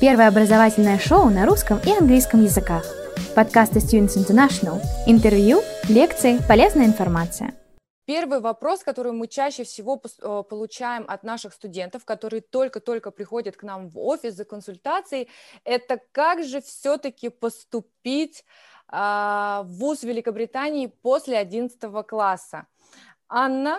Первое образовательное шоу на русском и английском языках. Подкасты Students International. Интервью, лекции, полезная информация. Первый вопрос, который мы чаще всего э, получаем от наших студентов, которые только-только приходят к нам в офис за консультацией, это как же все-таки поступить а, в ВУЗ Великобритании после 11 класса. Анна,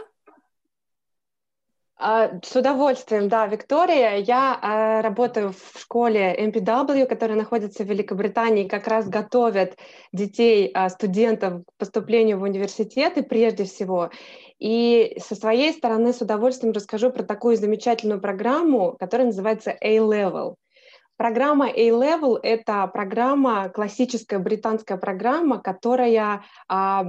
с удовольствием, да, Виктория. Я э, работаю в школе MPW, которая находится в Великобритании, как раз готовят детей, э, студентов к поступлению в университеты прежде всего. И со своей стороны с удовольствием расскажу про такую замечательную программу, которая называется A-Level. Программа A-Level — это программа, классическая британская программа, которая, а,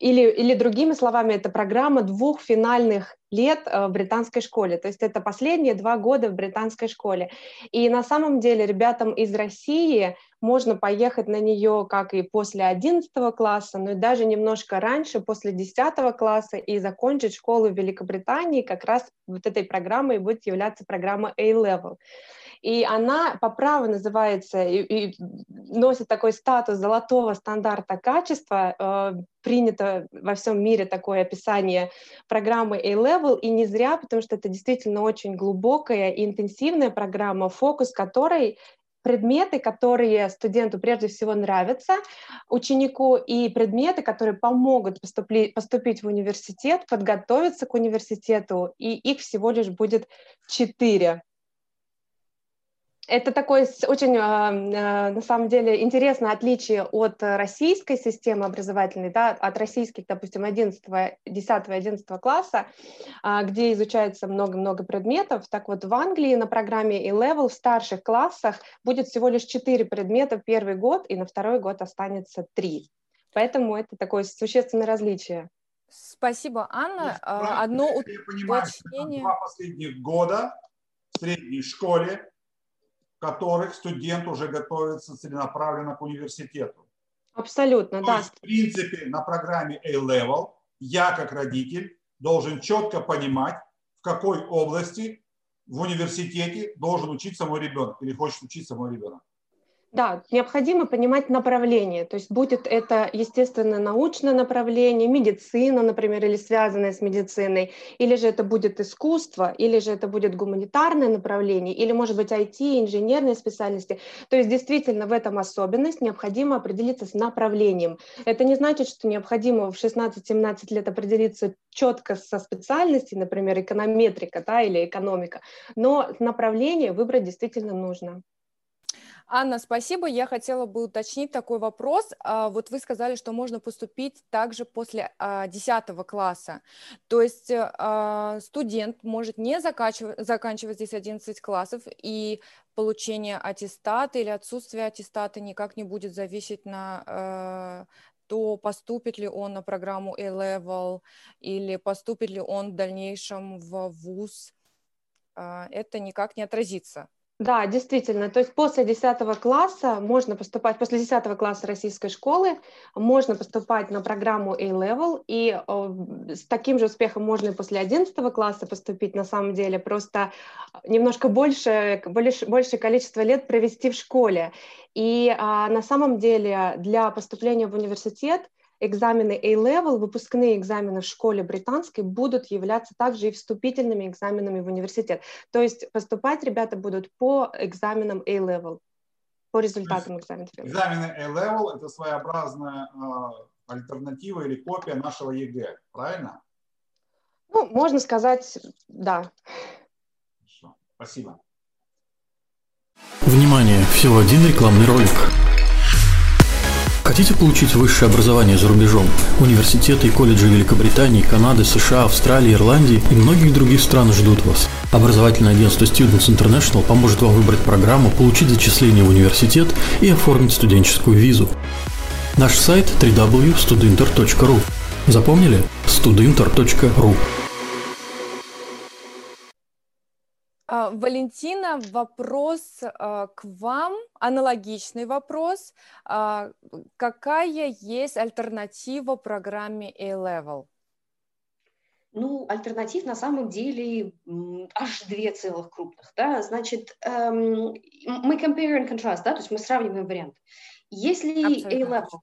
или, или другими словами, это программа двух финальных лет э, в британской школе. То есть это последние два года в британской школе. И на самом деле ребятам из России можно поехать на нее как и после 11 класса, но и даже немножко раньше, после 10 класса, и закончить школу в Великобритании как раз вот этой программой будет являться программа A-Level. И она по праву называется и, и носит такой статус золотого стандарта качества. Э, принято во всем мире такое описание программы A-Level, и не зря, потому что это действительно очень глубокая и интенсивная программа, фокус которой предметы, которые студенту прежде всего нравятся, ученику, и предметы, которые помогут поступли, поступить в университет, подготовиться к университету, и их всего лишь будет четыре. Это такое очень, а, а, на самом деле, интересное отличие от российской системы образовательной, да, от российских, допустим, 11, 10, 11 класса, а, где изучается много-много предметов. Так вот, в Англии на программе E-Level в старших классах будет всего лишь 4 предмета в первый год, и на второй год останется 3. Поэтому это такое существенное различие. Спасибо, Анна. Одно уточнение. Два последних года в средней школе в которых студент уже готовится целенаправленно к университету. Абсолютно, То да. Есть, в принципе, на программе A-Level я, как родитель, должен четко понимать, в какой области в университете должен учиться мой ребенок или хочет учиться мой ребенок. Да, необходимо понимать направление, то есть будет это, естественно, научное направление, медицина, например, или связанное с медициной, или же это будет искусство, или же это будет гуманитарное направление, или, может быть, IT, инженерные специальности. То есть действительно в этом особенность, необходимо определиться с направлением. Это не значит, что необходимо в 16-17 лет определиться четко со специальностью, например, эконометрика да, или экономика, но направление выбрать действительно нужно. Анна, спасибо. Я хотела бы уточнить такой вопрос. А, вот вы сказали, что можно поступить также после 10 а, класса. То есть а, студент может не заканчивать, здесь 11 классов, и получение аттестата или отсутствие аттестата никак не будет зависеть на то поступит ли он на программу A-Level или поступит ли он в дальнейшем в ВУЗ. Это никак не отразится да, действительно. То есть после 10 класса можно поступать, после 10 класса российской школы можно поступать на программу A-Level, и э, с таким же успехом можно и после 11 класса поступить, на самом деле, просто немножко больше, больше, большее количество лет провести в школе. И э, на самом деле для поступления в университет экзамены A-Level, выпускные экзамены в школе британской будут являться также и вступительными экзаменами в университет. То есть поступать ребята будут по экзаменам A-Level, по результатам экзаменов. Экзамены A-Level – это своеобразная э, альтернатива или копия нашего ЕГЭ, правильно? Ну, можно сказать, да. Хорошо, спасибо. Внимание! Всего один рекламный ролик. Хотите получить высшее образование за рубежом? Университеты и колледжи Великобритании, Канады, США, Австралии, Ирландии и многих других стран ждут вас. Образовательное агентство Students International поможет вам выбрать программу, получить зачисление в университет и оформить студенческую визу. Наш сайт www.studinter.ru Запомнили? studinter.ru Валентина, вопрос а, к вам, аналогичный вопрос. А, какая есть альтернатива программе A-Level? Ну, альтернатив на самом деле аж две целых крупных, да, значит, эм, мы compare and contrast, да, то есть мы сравниваем варианты. Если A-level,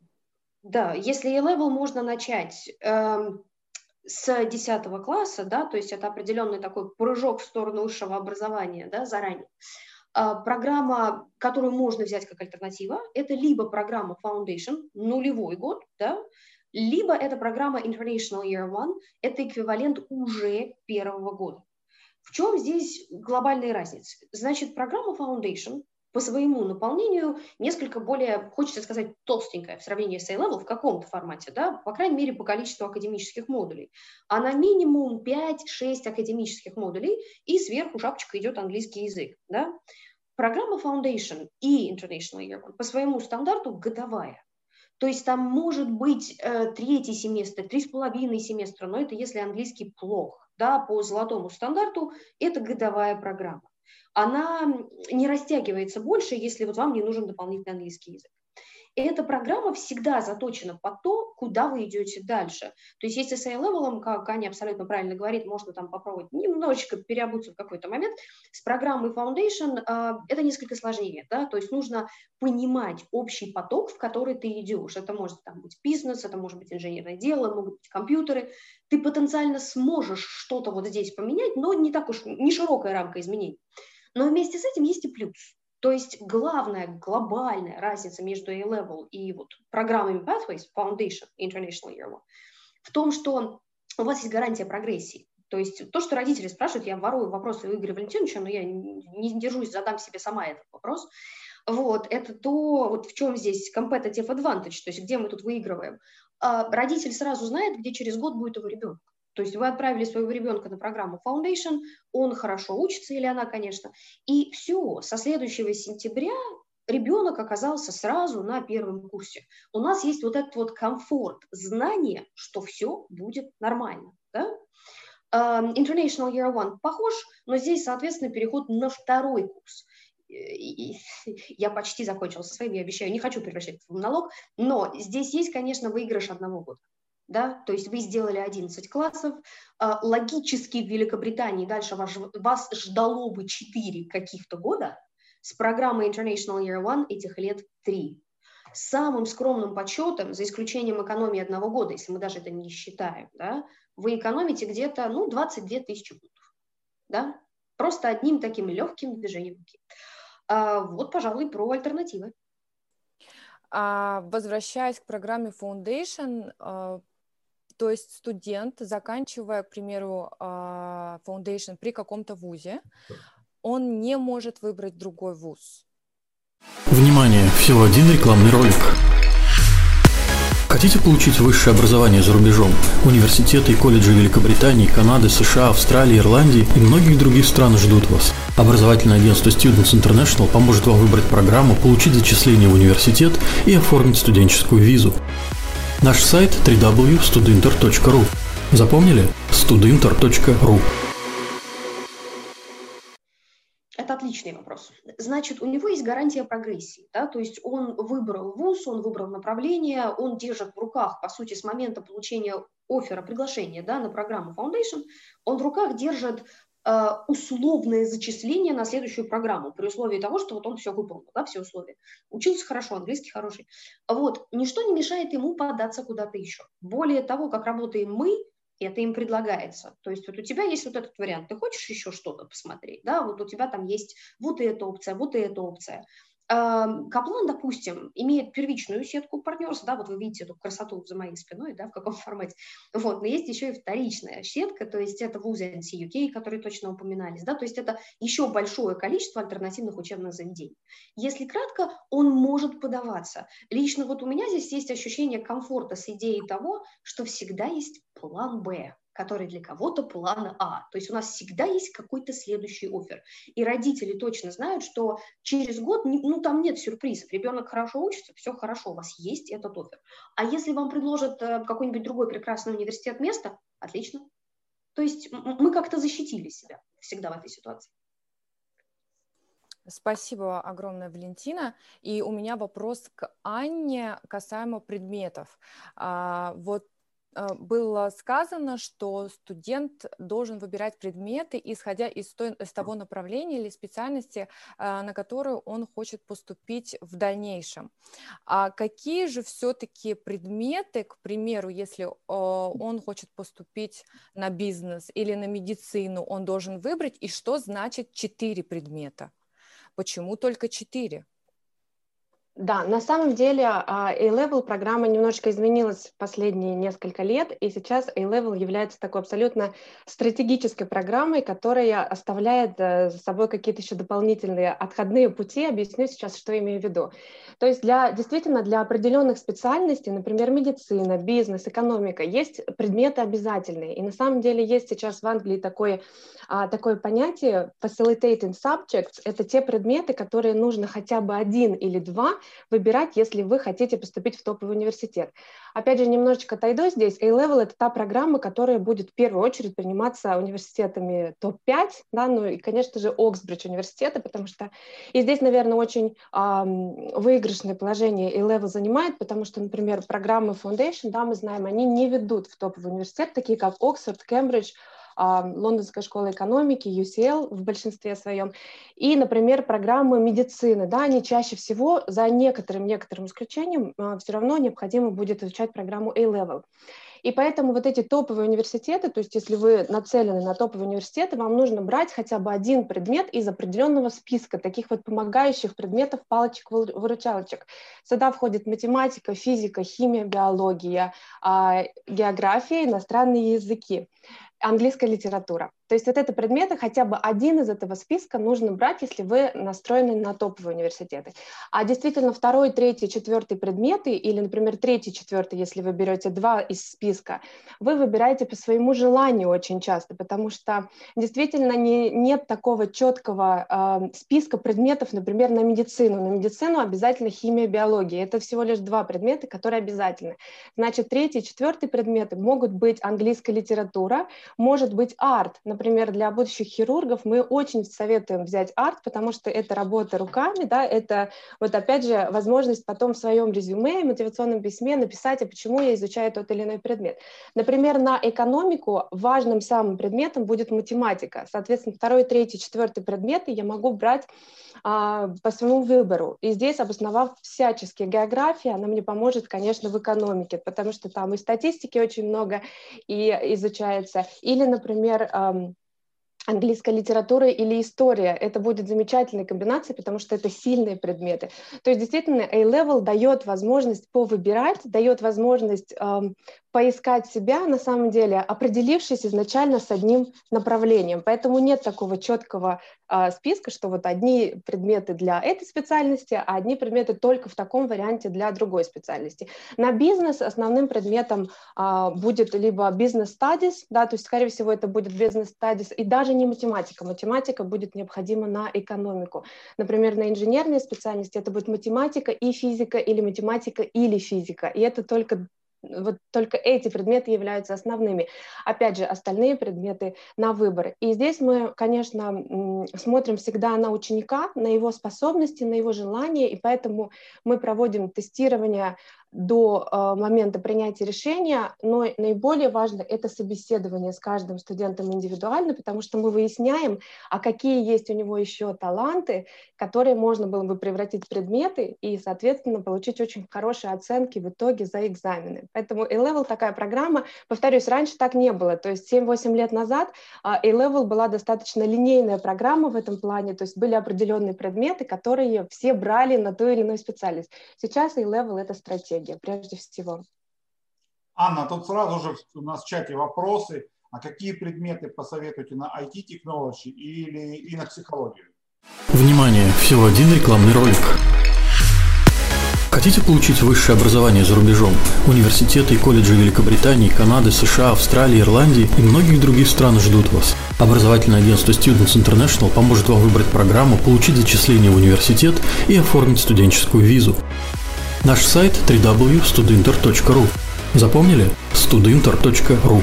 да, если A-level можно начать эм, с 10 класса, да, то есть это определенный такой прыжок в сторону высшего образования, да, заранее, а, программа, которую можно взять как альтернатива, это либо программа Foundation, нулевой год, да, либо это программа International Year One, это эквивалент уже первого года. В чем здесь глобальная разница? Значит, программа Foundation по своему наполнению несколько более, хочется сказать, толстенькая в сравнении с A-Level в каком-то формате, да, по крайней мере, по количеству академических модулей. Она минимум 5-6 академических модулей, и сверху шапочка идет английский язык, да. Программа Foundation и International Year One по своему стандарту годовая. То есть там может быть э, третий семестр, три с половиной семестра, но это если английский плох. Да, по золотому стандарту это годовая программа она не растягивается больше, если вот вам не нужен дополнительный английский язык. И эта программа всегда заточена под то, куда вы идете дальше. То есть если с A-level, как Аня абсолютно правильно говорит, можно там попробовать немножечко переобуться в какой-то момент, с программой Foundation э, это несколько сложнее. Да? То есть нужно понимать общий поток, в который ты идешь. Это может там, быть бизнес, это может быть инженерное дело, могут быть компьютеры. Ты потенциально сможешь что-то вот здесь поменять, но не так уж, не широкая рамка изменений. Но вместе с этим есть и плюс. То есть главная глобальная разница между A-Level и вот программами Pathways, Foundation, International Year One, в том, что у вас есть гарантия прогрессии. То есть то, что родители спрашивают, я ворую вопросы у Игоря Валентиновича, но я не держусь, задам себе сама этот вопрос. Вот, это то, вот в чем здесь competitive advantage, то есть где мы тут выигрываем. А родитель сразу знает, где через год будет его ребенок. То есть вы отправили своего ребенка на программу Foundation, он хорошо учится, или она, конечно, и все, со следующего сентября ребенок оказался сразу на первом курсе. У нас есть вот этот вот комфорт, знание, что все будет нормально. Да? Uh, International Year One похож, но здесь, соответственно, переход на второй курс. И, я почти закончила со своим, я обещаю, не хочу превращать в монолог, но здесь есть, конечно, выигрыш одного года да, то есть вы сделали 11 классов, а, логически в Великобритании дальше вас, вас ждало бы 4 каких-то года, с программой International Year One этих лет 3. Самым скромным подсчетом, за исключением экономии одного года, если мы даже это не считаем, да, вы экономите где-то, ну, 22 тысячи пунктов, да, просто одним таким легким движением руки. А, вот, пожалуй, про альтернативы. А, возвращаясь к программе Foundation, а, то есть студент, заканчивая, к примеру, а, foundation при каком-то вузе, он не может выбрать другой вуз. Внимание! Всего один рекламный ролик. Хотите получить высшее образование за рубежом? Университеты и колледжи Великобритании, Канады, США, Австралии, Ирландии и многих других стран ждут вас. Образовательное агентство Students International поможет вам выбрать программу, получить зачисление в университет и оформить студенческую визу. Наш сайт www.studinter.ru. Запомнили? studinter.ru. Это отличный вопрос. Значит, у него есть гарантия прогрессии, да, то есть он выбрал вуз, он выбрал направление, он держит в руках, по сути, с момента получения оффера, приглашения да, на программу Foundation, он в руках держит условное зачисление на следующую программу, при условии того, что вот он все выполнил, да, все условия. Учился хорошо, английский хороший. Вот, ничто не мешает ему податься куда-то еще. Более того, как работаем мы, это им предлагается. То есть вот у тебя есть вот этот вариант, ты хочешь еще что-то посмотреть, да, вот у тебя там есть вот эта опция, вот эта опция. Каплан, допустим, имеет первичную сетку партнерства, да, вот вы видите эту красоту за моей спиной, да, в каком формате, вот, но есть еще и вторичная сетка, то есть это вузы NCUK, которые точно упоминались, да, то есть это еще большое количество альтернативных учебных заведений. Если кратко, он может подаваться. Лично вот у меня здесь есть ощущение комфорта с идеей того, что всегда есть план «Б», который для кого-то план А. То есть у нас всегда есть какой-то следующий офер. И родители точно знают, что через год, ну там нет сюрпризов. Ребенок хорошо учится, все хорошо, у вас есть этот офер. А если вам предложат э, какой-нибудь другой прекрасный университет место, отлично. То есть мы как-то защитили себя всегда в этой ситуации. Спасибо огромное, Валентина. И у меня вопрос к Анне касаемо предметов. А, вот было сказано, что студент должен выбирать предметы, исходя из, той, из того направления или специальности, на которую он хочет поступить в дальнейшем. А какие же все-таки предметы, к примеру, если он хочет поступить на бизнес или на медицину, он должен выбрать, и что значит четыре предмета? Почему только четыре? Да, на самом деле а, A-Level программа немножечко изменилась в последние несколько лет, и сейчас A-Level является такой абсолютно стратегической программой, которая оставляет э, за собой какие-то еще дополнительные отходные пути. Объясню сейчас, что имею в виду. То есть для, действительно для определенных специальностей, например, медицина, бизнес, экономика, есть предметы обязательные. И на самом деле есть сейчас в Англии такое, а, такое понятие facilitating subjects. Это те предметы, которые нужно хотя бы один или два выбирать, если вы хотите поступить в топовый университет. Опять же, немножечко отойду здесь. A-Level — это та программа, которая будет в первую очередь приниматься университетами топ-5, да, ну и, конечно же, Оксбридж университеты, потому что и здесь, наверное, очень эм, выигрышное положение A-Level занимает, потому что, например, программы Foundation, да, мы знаем, они не ведут в топовый университет, такие как Оксфорд, Кембридж, Лондонская школа экономики, UCL в большинстве своем, и, например, программы медицины, да, они чаще всего, за некоторым, некоторым исключением, а, все равно необходимо будет изучать программу A-Level. И поэтому вот эти топовые университеты, то есть если вы нацелены на топовые университеты, вам нужно брать хотя бы один предмет из определенного списка таких вот помогающих предметов, палочек-выручалочек. Сюда входит математика, физика, химия, биология, а, география, иностранные языки английская литература. То есть вот это предметы, хотя бы один из этого списка нужно брать, если вы настроены на топовые университеты. А действительно второй, третий, четвертый предметы, или, например, третий, четвертый, если вы берете два из списка, вы выбираете по своему желанию очень часто, потому что действительно не, нет такого четкого э, списка предметов, например, на медицину. На медицину обязательно химия, биология. Это всего лишь два предмета, которые обязательны. Значит, третий, четвертый предметы могут быть английская литература, может быть арт, например, для будущих хирургов мы очень советуем взять арт, потому что это работа руками, да, это вот опять же возможность потом в своем резюме, мотивационном письме написать, а почему я изучаю тот или иной предмет. Например, на экономику важным самым предметом будет математика. Соответственно, второй, третий, четвертый предметы я могу брать а, по своему выбору. И здесь, обосновав всячески география, она мне поможет, конечно, в экономике, потому что там и статистики очень много и изучается. Или, например, английская литература или история. Это будет замечательной комбинацией, потому что это сильные предметы. То есть действительно A-Level дает возможность повыбирать, дает возможность эм, поискать себя на самом деле, определившись изначально с одним направлением. Поэтому нет такого четкого э, списка, что вот одни предметы для этой специальности, а одни предметы только в таком варианте для другой специальности. На бизнес основным предметом э, будет либо бизнес studies, да, то есть, скорее всего, это будет бизнес studies, и даже не математика. Математика будет необходима на экономику. Например, на инженерной специальности это будет математика и физика, или математика или физика. И это только вот только эти предметы являются основными. Опять же, остальные предметы на выбор. И здесь мы, конечно, смотрим всегда на ученика, на его способности, на его желания, и поэтому мы проводим тестирование до э, момента принятия решения, но наиболее важно это собеседование с каждым студентом индивидуально, потому что мы выясняем, а какие есть у него еще таланты, которые можно было бы превратить в предметы и, соответственно, получить очень хорошие оценки в итоге за экзамены. Поэтому A-Level такая программа, повторюсь, раньше так не было, то есть 7-8 лет назад а, A-Level была достаточно линейная программа в этом плане, то есть были определенные предметы, которые все брали на ту или иную специальность. Сейчас A-Level — это стратегия энергия прежде всего. Анна, тут сразу же у нас в чате вопросы. А какие предметы посоветуете на IT-технологии или и на психологию? Внимание! Всего один рекламный ролик. Хотите получить высшее образование за рубежом? Университеты и колледжи Великобритании, Канады, США, Австралии, Ирландии и многих других стран ждут вас. Образовательное агентство Students International поможет вам выбрать программу, получить зачисление в университет и оформить студенческую визу. Наш сайт www.studinter.ru. Запомнили? studinter.ru.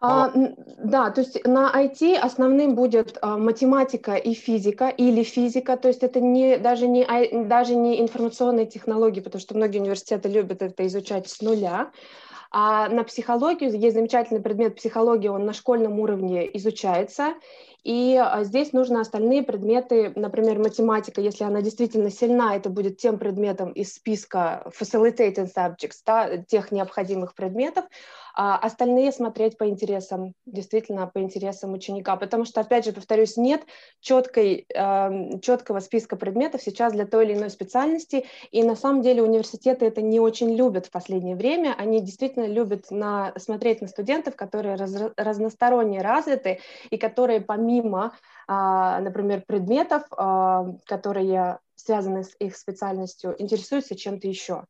А, Да, то есть на IT основным будет а, математика и физика или физика, то есть это не, даже, не, даже не информационные технологии, потому что многие университеты любят это изучать с нуля. А на психологию есть замечательный предмет психология, он на школьном уровне изучается, и а, здесь нужно остальные предметы, например, математика, если она действительно сильна, это будет тем предметом из списка facilitated subjects, да, тех необходимых предметов, а остальные смотреть по интересам, действительно по интересам ученика, потому что, опять же, повторюсь, нет четкой, э, четкого списка предметов сейчас для той или иной специальности, и на самом деле университеты это не очень любят в последнее время, они действительно любят на, смотреть на студентов, которые раз, разносторонне развиты и которые помимо, э, например, предметов, э, которые связаны с их специальностью, интересуются чем-то еще.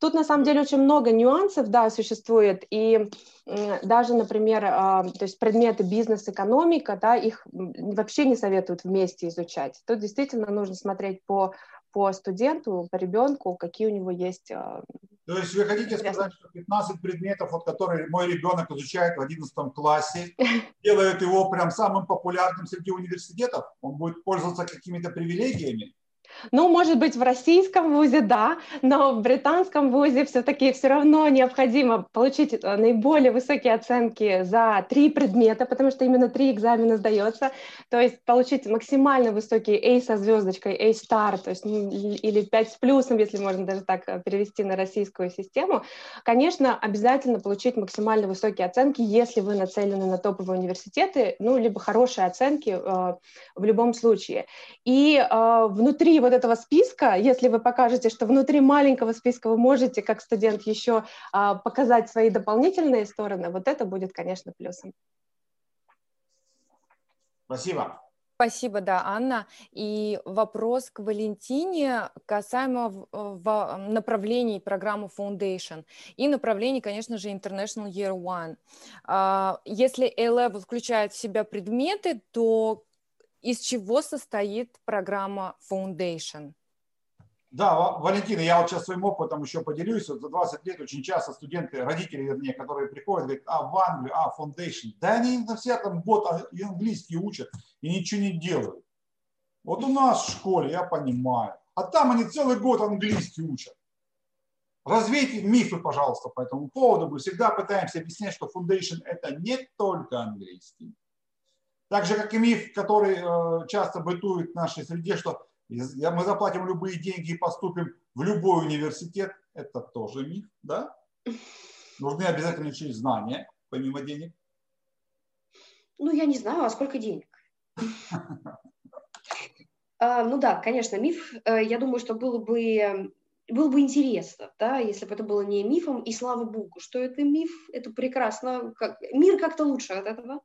Тут на самом деле очень много нюансов, да, существует, и даже, например, а, то есть предметы бизнес-экономика, да, их вообще не советуют вместе изучать. Тут действительно нужно смотреть по, по студенту, по ребенку, какие у него есть а, то есть вы хотите сказать, что 15 предметов, вот, которые мой ребенок изучает в 11 классе, делают его прям самым популярным среди университетов? Он будет пользоваться какими-то привилегиями? Ну, может быть, в российском вузе, да, но в британском вузе все-таки все равно необходимо получить э, наиболее высокие оценки за три предмета, потому что именно три экзамена сдается, то есть получить максимально высокий A со звездочкой, A star, то есть или 5 с плюсом, если можно даже так э, перевести на российскую систему. Конечно, обязательно получить максимально высокие оценки, если вы нацелены на топовые университеты, ну, либо хорошие оценки э, в любом случае. И э, внутри вот этого списка, если вы покажете, что внутри маленького списка вы можете, как студент, еще а, показать свои дополнительные стороны, вот это будет, конечно, плюсом. Спасибо. Спасибо, да, Анна. И вопрос к Валентине касаемо в, в направлений программы Foundation и направлений, конечно же, International Year One. А, если A-Level включает в себя предметы, то из чего состоит программа Foundation? Да, Валентина, я вот сейчас своим опытом еще поделюсь. Вот за 20 лет очень часто студенты, родители, вернее, которые приходят, говорят, а, в Англию, а, Foundation. Да они на все там год и английский учат и ничего не делают. Вот у нас в школе, я понимаю. А там они целый год английский учат. Развейте мифы, пожалуйста, по этому поводу. Мы всегда пытаемся объяснять, что Foundation – это не только английский. Так же, как и миф, который э, часто бытует в нашей среде, что мы заплатим любые деньги и поступим в любой университет, это тоже миф, да? Нужны обязательно еще и знания, помимо денег. Ну, я не знаю, а сколько денег? А, ну да, конечно, миф. Э, я думаю, что было бы было бы интересно, да, если бы это было не мифом, и слава богу, что это миф, это прекрасно, как, мир как-то лучше от этого.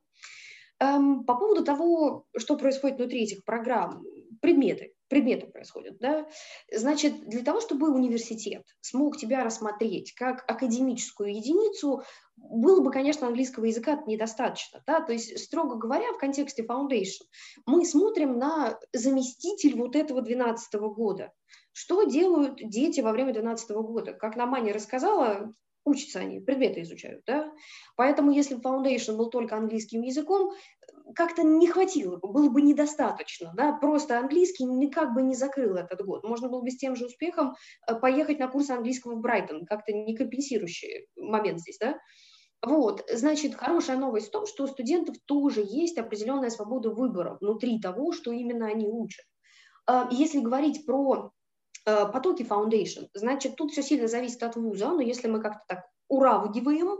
Эм, по поводу того, что происходит внутри этих программ, предметы, предметы происходят, да, значит, для того, чтобы университет смог тебя рассмотреть как академическую единицу, было бы, конечно, английского языка недостаточно, да, то есть, строго говоря, в контексте Foundation мы смотрим на заместитель вот этого 12 года, что делают дети во время 12 года? Как нам Аня рассказала, учатся они, предметы изучают, да. Поэтому если Foundation был только английским языком, как-то не хватило бы, было бы недостаточно, да, просто английский никак бы не закрыл этот год. Можно было бы с тем же успехом э, поехать на курсы английского в Брайтон, как-то не компенсирующий момент здесь, да. Вот, значит, хорошая новость в том, что у студентов тоже есть определенная свобода выбора внутри того, что именно они учат. А, если говорить про Э, потоки Foundation. Значит, тут все сильно зависит от вуза, но если мы как-то так уравниваем,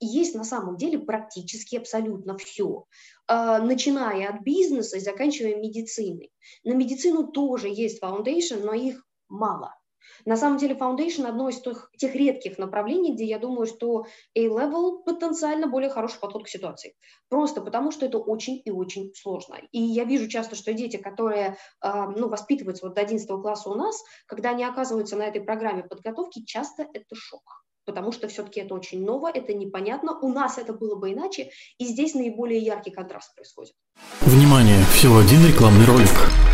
есть на самом деле практически абсолютно все, э, начиная от бизнеса и заканчивая медициной. На медицину тоже есть Foundation, но их мало. На самом деле Foundation одно из тех, тех редких направлений, где я думаю, что A-Level потенциально более хороший подход к ситуации. Просто потому, что это очень и очень сложно. И я вижу часто, что дети, которые э, ну, воспитываются вот до 11 класса у нас, когда они оказываются на этой программе подготовки, часто это шок потому что все-таки это очень ново, это непонятно. У нас это было бы иначе, и здесь наиболее яркий контраст происходит. Внимание! Всего один рекламный ролик.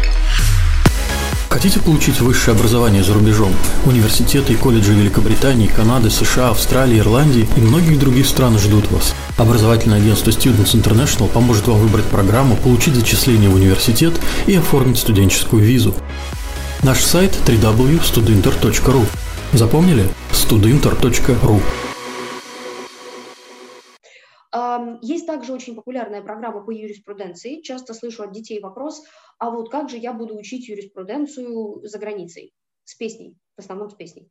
Хотите получить высшее образование за рубежом? Университеты и колледжи Великобритании, Канады, США, Австралии, Ирландии и многих других стран ждут вас. Образовательное агентство Students International поможет вам выбрать программу, получить зачисление в университет и оформить студенческую визу. Наш сайт www.studinter.ru Запомнили? studinter.ru есть также очень популярная программа по юриспруденции. Часто слышу от детей вопрос, а вот как же я буду учить юриспруденцию за границей? С песней, в основном с песней.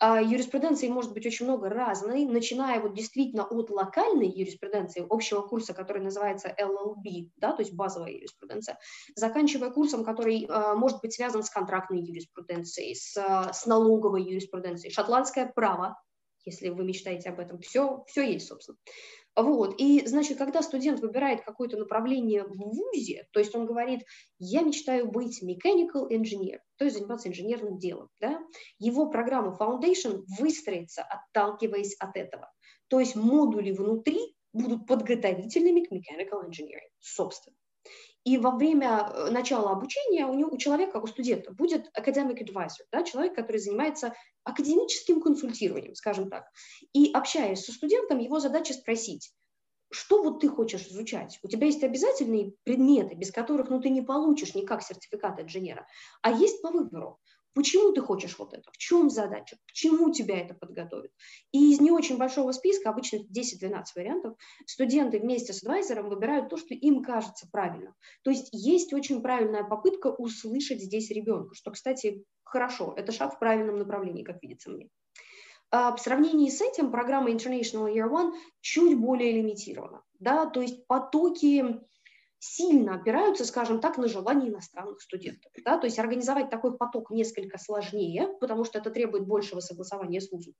А, юриспруденции может быть очень много разной, начиная вот действительно от локальной юриспруденции, общего курса, который называется LLB, да, то есть базовая юриспруденция, заканчивая курсом, который а, может быть связан с контрактной юриспруденцией, с, с налоговой юриспруденцией, шотландское право, если вы мечтаете об этом, все, все есть, собственно. Вот. И, значит, когда студент выбирает какое-то направление в ВУЗе, то есть он говорит, я мечтаю быть mechanical engineer, то есть заниматься инженерным делом, да, его программа Foundation выстроится, отталкиваясь от этого. То есть модули внутри будут подготовительными к mechanical engineering, собственно. И во время э, начала обучения у, него, у человека, у студента, будет academic advisor, да, человек, который занимается академическим консультированием, скажем так. И общаясь со студентом, его задача спросить, что вот ты хочешь изучать? У тебя есть обязательные предметы, без которых ну, ты не получишь никак сертификат инженера, а есть по выбору. Почему ты хочешь вот это? В чем задача? К чему тебя это подготовит? И из не очень большого списка, обычно 10-12 вариантов, студенты вместе с адвайзером выбирают то, что им кажется правильным. То есть есть очень правильная попытка услышать здесь ребенка, что, кстати, хорошо, это шаг в правильном направлении, как видится мне. А в сравнении с этим программа International Year One чуть более лимитирована. Да? То есть потоки сильно опираются, скажем так, на желание иностранных студентов. Да? То есть организовать такой поток несколько сложнее, потому что это требует большего согласования с вузом.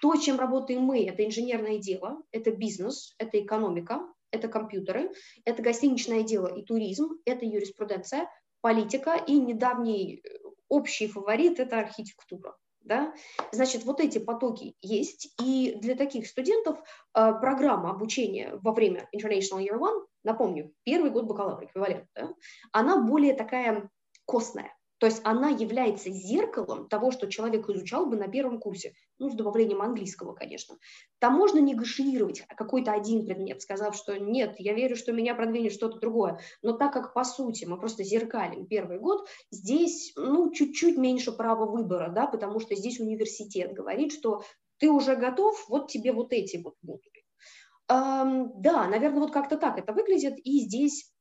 То, чем работаем мы, это инженерное дело, это бизнес, это экономика, это компьютеры, это гостиничное дело и туризм, это юриспруденция, политика и недавний э, общий фаворит – это архитектура. Да? Значит, вот эти потоки есть, и для таких студентов э, программа обучения во время International Year One, напомню, первый год бакалавра, эквивалент, да, она более такая костная. То есть она является зеркалом того, что человек изучал бы на первом курсе, ну, с добавлением английского, конечно. Там можно негашировать какой-то один предмет, сказав, что нет, я верю, что меня продвинет что-то другое. Но так как, по сути, мы просто зеркалим первый год, здесь, ну, чуть-чуть меньше права выбора, да, потому что здесь университет говорит, что ты уже готов, вот тебе вот эти вот модули. Да, наверное, вот как-то так это выглядит, и здесь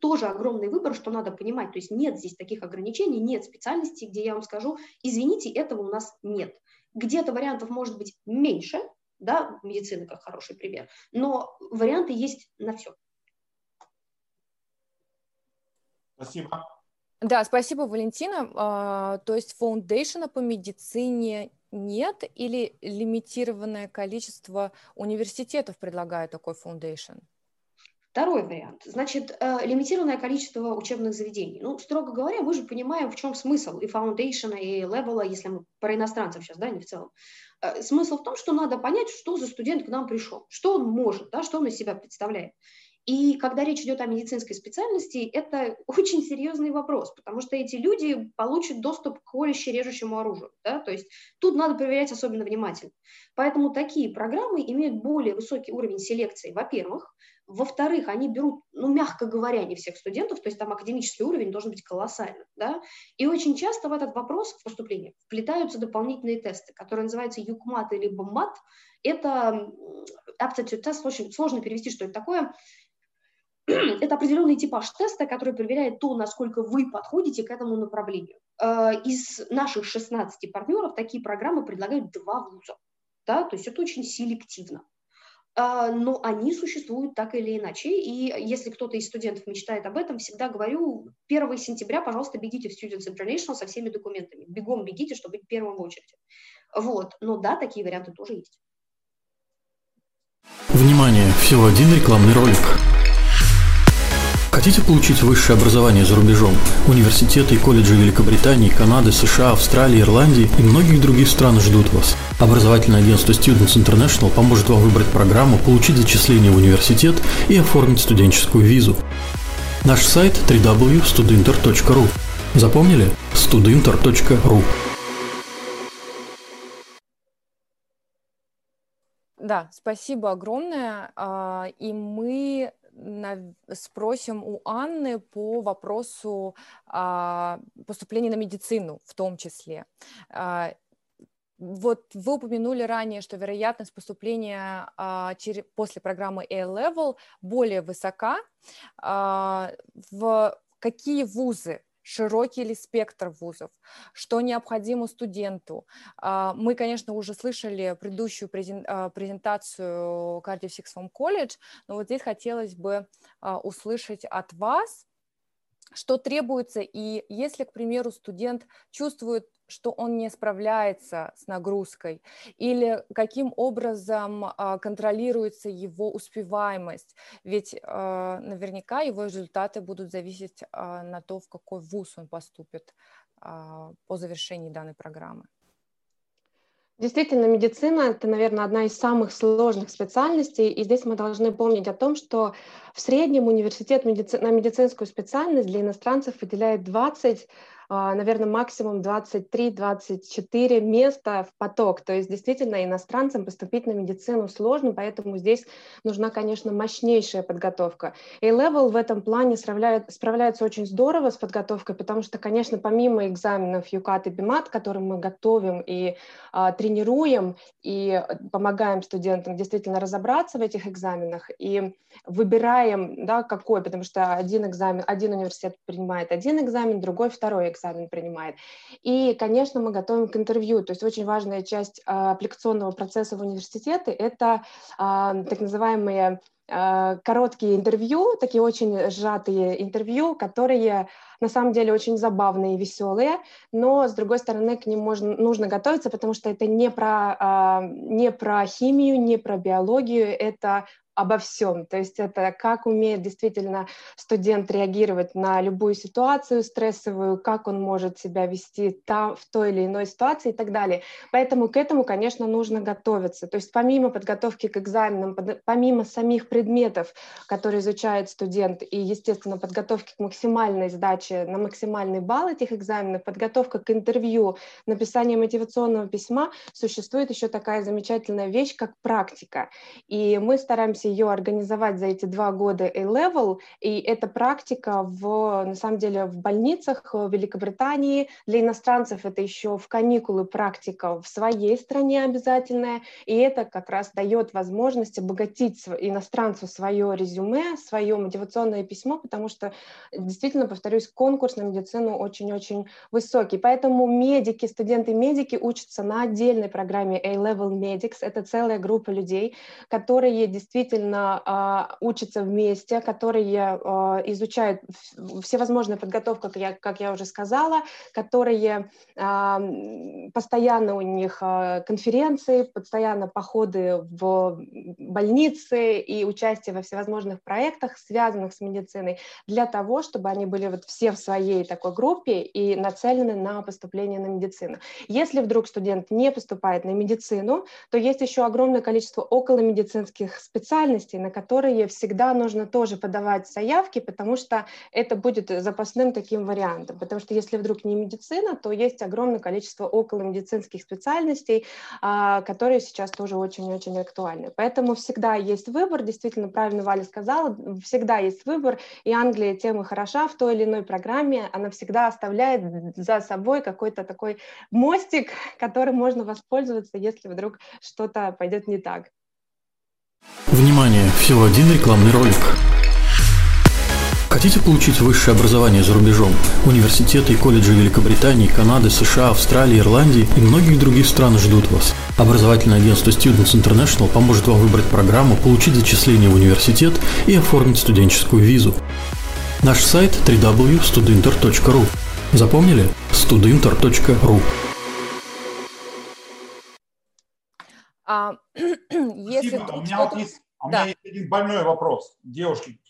тоже огромный выбор, что надо понимать. То есть нет здесь таких ограничений, нет специальностей, где я вам скажу, извините, этого у нас нет. Где-то вариантов может быть меньше, да, медицина как хороший пример, но варианты есть на все. Спасибо. Да, спасибо, Валентина. А, то есть фаундейшена по медицине нет или лимитированное количество университетов предлагает такой foundation? Второй вариант. Значит, э, лимитированное количество учебных заведений. Ну, строго говоря, мы же понимаем, в чем смысл и foundation а, и A-level а, если мы про иностранцев сейчас, да, не в целом. Э, смысл в том, что надо понять, что за студент к нам пришел, что он может, да, что он из себя представляет. И когда речь идет о медицинской специальности, это очень серьезный вопрос, потому что эти люди получат доступ к колюще режущему оружию. Да? То есть тут надо проверять особенно внимательно. Поэтому такие программы имеют более высокий уровень селекции, во-первых. Во-вторых, они берут, ну, мягко говоря, не всех студентов, то есть там академический уровень должен быть колоссальным. Да? И очень часто в этот вопрос в поступлении вплетаются дополнительные тесты, которые называются ЮКМАТ или БМАТ. Это aptitude тест, очень сложно перевести, что это такое. Это определенный типаж теста, который проверяет то, насколько вы подходите к этому направлению. Э, из наших 16 партнеров такие программы предлагают два вуза. Да? То есть это очень селективно. А, но они существуют так или иначе. И если кто-то из студентов мечтает об этом, всегда говорю, 1 сентября, пожалуйста, бегите в Students International со всеми документами. Бегом бегите, чтобы быть первым в очереди. Вот. Но да, такие варианты тоже есть. Внимание! Всего один рекламный ролик. Хотите получить высшее образование за рубежом? Университеты и колледжи Великобритании, Канады, США, Австралии, Ирландии и многих других стран ждут вас. Образовательное агентство Students International поможет вам выбрать программу, получить зачисление в университет и оформить студенческую визу. Наш сайт www.studinter.ru Запомнили? studinter.ru Да, спасибо огромное. А, и мы спросим у Анны по вопросу а, поступления на медицину в том числе. А, вот вы упомянули ранее, что вероятность поступления после программы A-Level более высока. В какие вузы широкий ли спектр вузов, что необходимо студенту. А, мы, конечно, уже слышали предыдущую а, презентацию Cardiff Six Form College, но вот здесь хотелось бы а, услышать от вас, что требуется, и если, к примеру, студент чувствует что он не справляется с нагрузкой, или каким образом а, контролируется его успеваемость, ведь а, наверняка его результаты будут зависеть а, на то, в какой вуз он поступит по завершении данной программы. Действительно, медицина – это, наверное, одна из самых сложных специальностей, и здесь мы должны помнить о том, что в среднем университет медици... на медицинскую специальность для иностранцев выделяет 20 а, наверное, максимум 23-24 места в поток. То есть действительно иностранцам поступить на медицину сложно, поэтому здесь нужна, конечно, мощнейшая подготовка. A-Level в этом плане справляет, справляется очень здорово с подготовкой, потому что, конечно, помимо экзаменов ЮКАТ и БИМАТ, которым мы готовим и а, тренируем, и помогаем студентам действительно разобраться в этих экзаменах, и выбираем, да, какой, потому что один экзамен, один университет принимает один экзамен, другой второй экзамен экзамен принимает. И, конечно, мы готовим к интервью. То есть очень важная часть а, аппликационного процесса в университете – это а, так называемые а, короткие интервью, такие очень сжатые интервью, которые на самом деле очень забавные и веселые, но с другой стороны к ним можно, нужно готовиться, потому что это не про, не про химию, не про биологию, это обо всем. То есть это как умеет действительно студент реагировать на любую ситуацию стрессовую, как он может себя вести там, в той или иной ситуации и так далее. Поэтому к этому, конечно, нужно готовиться. То есть помимо подготовки к экзаменам, помимо самих предметов, которые изучает студент, и, естественно, подготовки к максимальной сдаче на максимальный балл этих экзаменов, подготовка к интервью, написание мотивационного письма, существует еще такая замечательная вещь, как практика. И мы стараемся ее организовать за эти два года A-Level, и эта практика в, на самом деле в больницах в Великобритании, для иностранцев это еще в каникулы практика в своей стране обязательная, и это как раз дает возможность обогатить иностранцу свое резюме, свое мотивационное письмо, потому что, действительно, повторюсь, конкурс на медицину очень-очень высокий. Поэтому медики, студенты-медики учатся на отдельной программе A-Level Medics. Это целая группа людей, которые действительно действительно а, учатся вместе, которые а, изучают всевозможные подготовки, как я, как я уже сказала, которые а, постоянно у них конференции, постоянно походы в больницы и участие во всевозможных проектах, связанных с медициной, для того, чтобы они были вот все в своей такой группе и нацелены на поступление на медицину. Если вдруг студент не поступает на медицину, то есть еще огромное количество околомедицинских специальностей, специальностей, на которые всегда нужно тоже подавать заявки, потому что это будет запасным таким вариантом. Потому что если вдруг не медицина, то есть огромное количество околомедицинских специальностей, а, которые сейчас тоже очень-очень актуальны. Поэтому всегда есть выбор, действительно, правильно Валя сказала, всегда есть выбор, и Англия тем и хороша в той или иной программе, она всегда оставляет за собой какой-то такой мостик, которым можно воспользоваться, если вдруг что-то пойдет не так. Внимание! Всего один рекламный ролик. Хотите получить высшее образование за рубежом? Университеты и колледжи Великобритании, Канады, США, Австралии, Ирландии и многих других стран ждут вас. Образовательное агентство Students International поможет вам выбрать программу, получить зачисление в университет и оформить студенческую визу. Наш сайт www.studinter.ru Запомнили? studinter.ru А, если Спасибо. у меня вот есть, у да. меня есть один больной вопрос, девушки,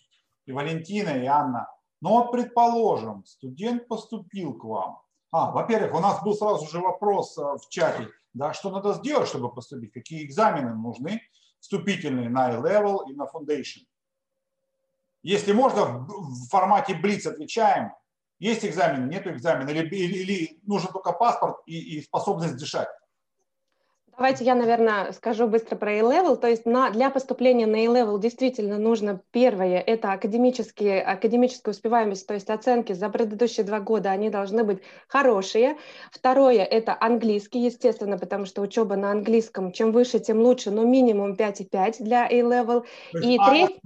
и Валентина, и Анна. Ну вот, предположим, студент поступил к вам. А, во-первых, у нас был сразу же вопрос э, в чате, да, что надо сделать, чтобы поступить, какие экзамены нужны, вступительные на A-Level и на Foundation. Если можно, в формате Blitz отвечаем, Есть экзамен, нет экзамена, или, или, или нужен только паспорт и, и способность дышать? Давайте я, наверное, скажу быстро про A-Level. То есть на, для поступления на A-Level действительно нужно первое, это академические, академическая успеваемость, то есть оценки за предыдущие два года, они должны быть хорошие. Второе, это английский, естественно, потому что учеба на английском, чем выше, тем лучше, но минимум 5,5 для A-Level. И третье...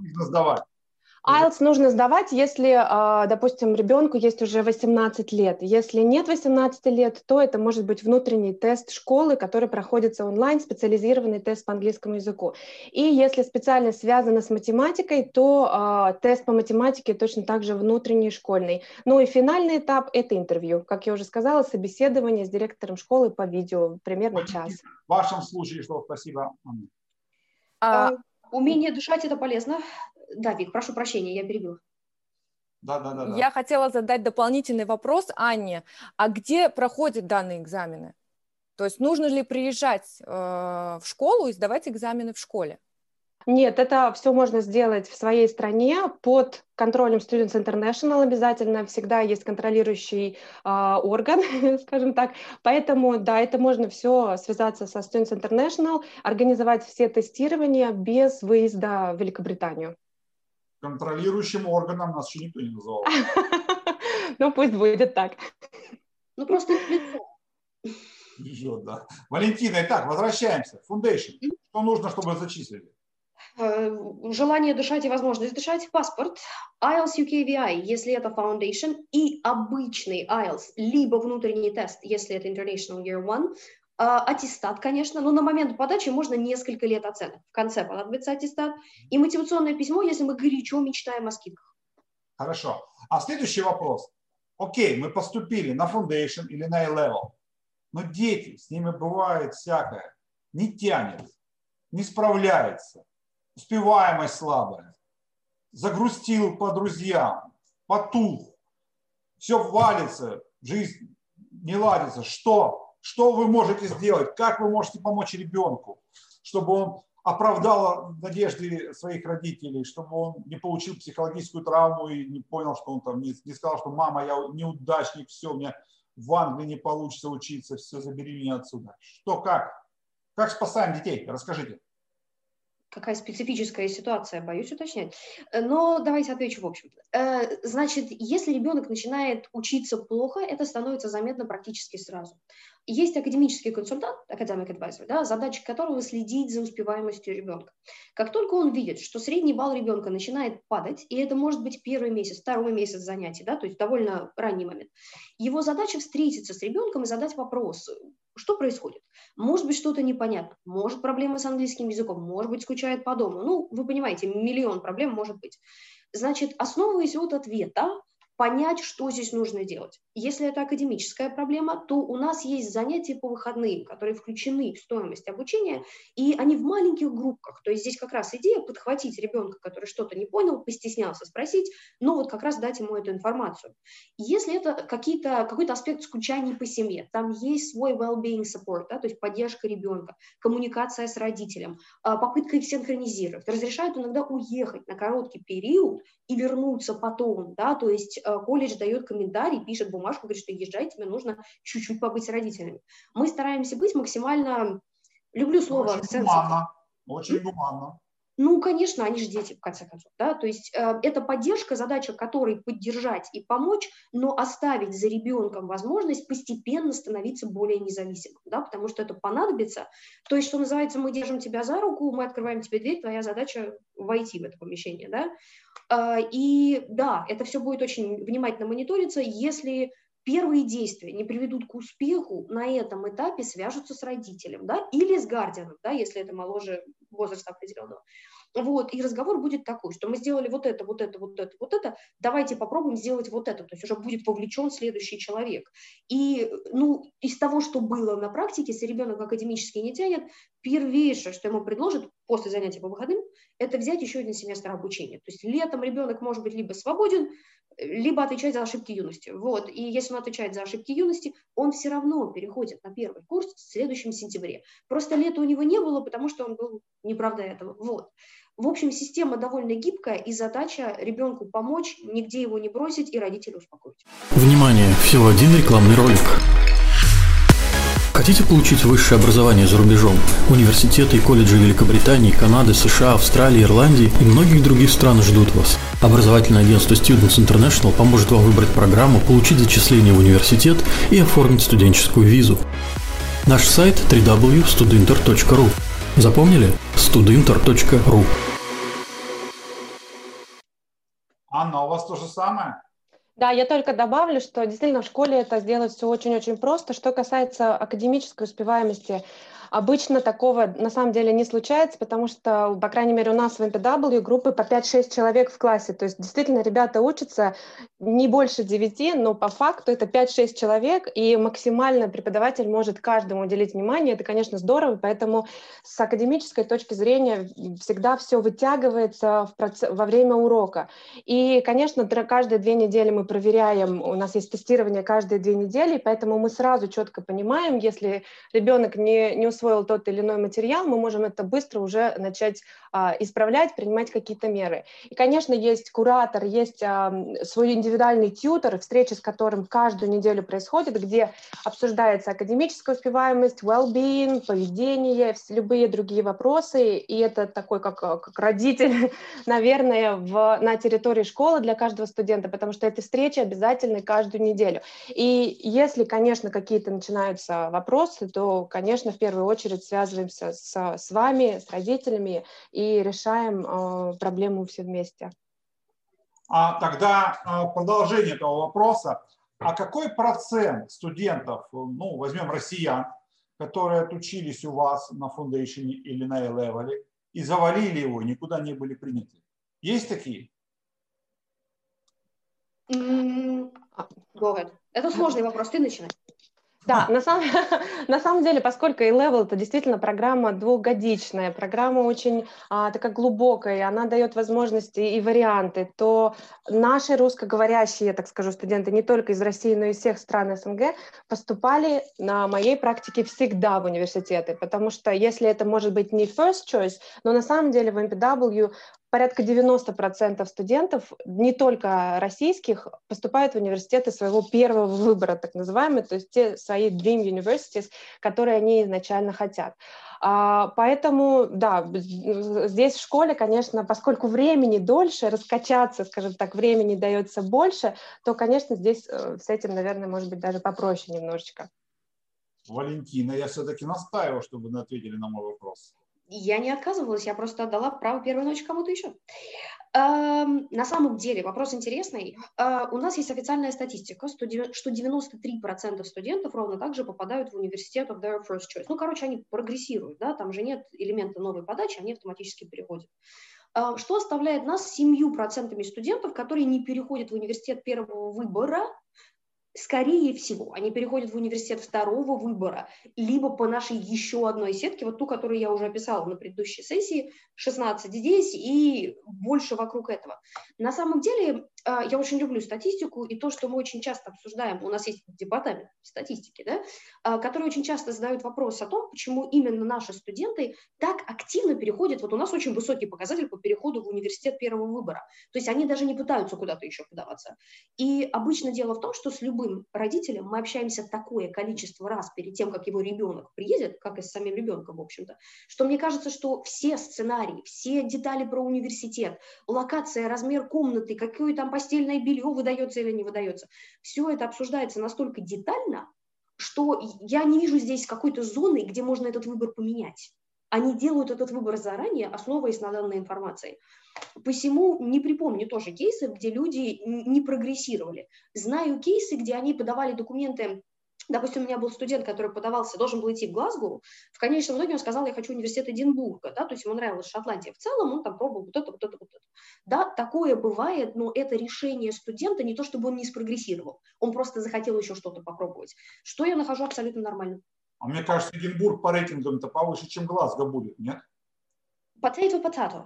IELTS нужно сдавать, если, а, допустим, ребенку есть уже 18 лет. Если нет 18 лет, то это может быть внутренний тест школы, который проходится онлайн, специализированный тест по английскому языку. И если специальность связана с математикой, то а, тест по математике точно так же внутренний школьный. Ну и финальный этап – это интервью. Как я уже сказала, собеседование с директором школы по видео, примерно час. В вашем случае что? Спасибо. А, умение дышать – это полезно. Да, Вик, прошу прощения, я перебила. Да, да, да, да. Я хотела задать дополнительный вопрос Анне. А где проходят данные экзамены? То есть нужно ли приезжать э, в школу и сдавать экзамены в школе? Нет, это все можно сделать в своей стране под контролем Students International обязательно. Всегда есть контролирующий э, орган, скажем так. Поэтому, да, это можно все связаться со Students International, организовать все тестирования без выезда в Великобританию контролирующим органом нас еще никто не называл. Ну, пусть будет так. Ну, просто лицо. Еще, да. Валентина, итак, возвращаемся. Foundation. Что нужно, чтобы зачислили? Э, желание дышать и возможность дышать, паспорт, IELTS UKVI, если это Foundation, и обычный IELTS, либо внутренний тест, если это International Year One, а, аттестат, конечно, но на момент подачи можно несколько лет оценок. В конце понадобится аттестат. И мотивационное письмо, если мы горячо мечтаем о скидках. Хорошо. А следующий вопрос. Окей, мы поступили на foundation или на A-level, но дети, с ними бывает всякое, не тянет, не справляется, успеваемость слабая, загрустил по друзьям, потух, все валится, жизнь не ладится. Что? Что вы можете сделать? Как вы можете помочь ребенку, чтобы он оправдал надежды своих родителей, чтобы он не получил психологическую травму и не понял, что он там не, не сказал, что мама, я неудачник, все, у меня в Англии не получится учиться, все, забери меня отсюда. Что, как? Как спасаем детей? Расскажите какая специфическая ситуация, боюсь уточнять. Э, но давайте отвечу в общем. Э, значит, если ребенок начинает учиться плохо, это становится заметно практически сразу. Есть академический консультант, академик advisor, да, задача которого следить за успеваемостью ребенка. Как только он видит, что средний балл ребенка начинает падать, и это может быть первый месяц, второй месяц занятий, да, то есть довольно ранний момент, его задача встретиться с ребенком и задать вопрос, что происходит? Может быть, что-то непонятно, может, проблемы с английским языком, может быть, скучает по дому. Ну, вы понимаете, миллион проблем может быть. Значит, основываясь от ответа, понять, что здесь нужно делать. Если это академическая проблема, то у нас есть занятия по выходным, которые включены в стоимость обучения, и они в маленьких группках. То есть здесь как раз идея подхватить ребенка, который что-то не понял, постеснялся спросить, но вот как раз дать ему эту информацию. Если это какие-то, какой-то аспект скучания по семье, там есть свой well-being support, да, то есть поддержка ребенка, коммуникация с родителем, а, попытка их синхронизировать, разрешают иногда уехать на короткий период и вернуться потом, да, то есть колледж дает комментарий, пишет бумажку, говорит, что езжай, тебе нужно чуть-чуть побыть с родителями. Мы стараемся быть максимально, люблю слово... Очень гуманно, очень гуманно. Ну, конечно, они же дети, в конце концов, да, то есть э, это поддержка, задача которой поддержать и помочь, но оставить за ребенком возможность постепенно становиться более независимым, да, потому что это понадобится. То есть, что называется, мы держим тебя за руку, мы открываем тебе дверь, твоя задача войти в это помещение, да. Э, и да, это все будет очень внимательно мониториться, если первые действия не приведут к успеху, на этом этапе свяжутся с родителем, да, или с гардианом, да, если это моложе возраста определенного. Вот, и разговор будет такой, что мы сделали вот это, вот это, вот это, вот это, давайте попробуем сделать вот это, то есть уже будет вовлечен следующий человек. И, ну, из того, что было на практике, если ребенок академически не тянет, первейшее, что ему предложат после занятия по выходным, это взять еще один семестр обучения. То есть летом ребенок может быть либо свободен, либо отвечать за ошибки юности. Вот. И если он отвечает за ошибки юности, он все равно переходит на первый курс в следующем сентябре. Просто лета у него не было, потому что он был не правда этого. Вот. В общем, система довольно гибкая, и задача ребенку помочь, нигде его не бросить и родителей успокоить. Внимание! Всего один рекламный ролик. Хотите получить высшее образование за рубежом? Университеты и колледжи Великобритании, Канады, США, Австралии, Ирландии и многих других стран ждут вас. Образовательное агентство Students International поможет вам выбрать программу, получить зачисление в университет и оформить студенческую визу. Наш сайт www.studinter.ru Запомнили? studinter.ru Анна, у вас то же самое? Да, я только добавлю, что действительно в школе это сделать все очень-очень просто. Что касается академической успеваемости, Обычно такого на самом деле не случается, потому что, по крайней мере, у нас в MPW группы по 5-6 человек в классе. То есть действительно ребята учатся не больше 9, но по факту это 5-6 человек, и максимально преподаватель может каждому уделить внимание. Это, конечно, здорово, поэтому с академической точки зрения всегда все вытягивается в проц... во время урока. И, конечно, каждые две недели мы проверяем, у нас есть тестирование каждые две недели, поэтому мы сразу четко понимаем, если ребенок не, не усвоил тот или иной материал, мы можем это быстро уже начать исправлять, принимать какие-то меры. И, конечно, есть куратор, есть а, свой индивидуальный тьютер, встреча с которым каждую неделю происходит, где обсуждается академическая успеваемость, well-being, поведение, любые другие вопросы. И это такой, как, как родитель, наверное, в, на территории школы для каждого студента, потому что эти встречи обязательны каждую неделю. И если, конечно, какие-то начинаются вопросы, то, конечно, в первую очередь связываемся с, с вами, с родителями и решаем э, проблему все вместе. А тогда э, продолжение этого вопроса. А какой процент студентов, ну, возьмем россиян, которые отучились у вас на фундейшене или на A-level и завалили его, никуда не были приняты? Есть такие? Mm, Это сложный вопрос, ты начинай. Да, на самом, на самом деле, поскольку A-Level это действительно программа двухгодичная, программа очень а, такая глубокая, она дает возможности и варианты, то наши русскоговорящие, так скажу, студенты не только из России, но и из всех стран СНГ поступали на моей практике всегда в университеты, потому что если это может быть не first choice, но на самом деле в MPW порядка 90% студентов, не только российских, поступают в университеты своего первого выбора, так называемые, то есть те свои dream universities, которые они изначально хотят. А, поэтому, да, здесь в школе, конечно, поскольку времени дольше, раскачаться, скажем так, времени дается больше, то, конечно, здесь э, с этим, наверное, может быть даже попроще немножечко. Валентина, я все-таки настаиваю, чтобы вы ответили на мой вопрос. Я не отказывалась, я просто отдала право первой ночи кому-то еще. Эм, на самом деле вопрос интересный. Э, у нас есть официальная статистика, что 93% студентов ровно так же попадают в университет of their first choice. Ну, короче, они прогрессируют, да, там же нет элемента новой подачи, они автоматически переходят. Э, что оставляет нас 7% студентов, которые не переходят в университет первого выбора, скорее всего, они переходят в университет второго выбора, либо по нашей еще одной сетке, вот ту, которую я уже описала на предыдущей сессии, 16 здесь и больше вокруг этого. На самом деле, я очень люблю статистику, и то, что мы очень часто обсуждаем, у нас есть департамент статистики, да, а, который очень часто задают вопрос о том, почему именно наши студенты так активно переходят, вот у нас очень высокий показатель по переходу в университет первого выбора, то есть они даже не пытаются куда-то еще подаваться. И обычно дело в том, что с любым родителем мы общаемся такое количество раз перед тем, как его ребенок приедет, как и с самим ребенком, в общем-то, что мне кажется, что все сценарии, все детали про университет, локация, размер комнаты, какой там постельное белье выдается или не выдается. Все это обсуждается настолько детально, что я не вижу здесь какой-то зоны, где можно этот выбор поменять. Они делают этот выбор заранее, основываясь на данной информации. Посему не припомню тоже кейсы, где люди не прогрессировали. Знаю кейсы, где они подавали документы Допустим, у меня был студент, который подавался, должен был идти в Глазго. В конечном итоге он сказал, я хочу университет Эдинбурга. Да? То есть ему нравилась Шотландия в целом, он там пробовал вот это, вот это, вот это. Да, такое бывает, но это решение студента не то, чтобы он не спрогрессировал. Он просто захотел еще что-то попробовать. Что я нахожу абсолютно нормально. А мне кажется, Эдинбург по рейтингам-то повыше, чем Глазго будет, нет? Potato, potato.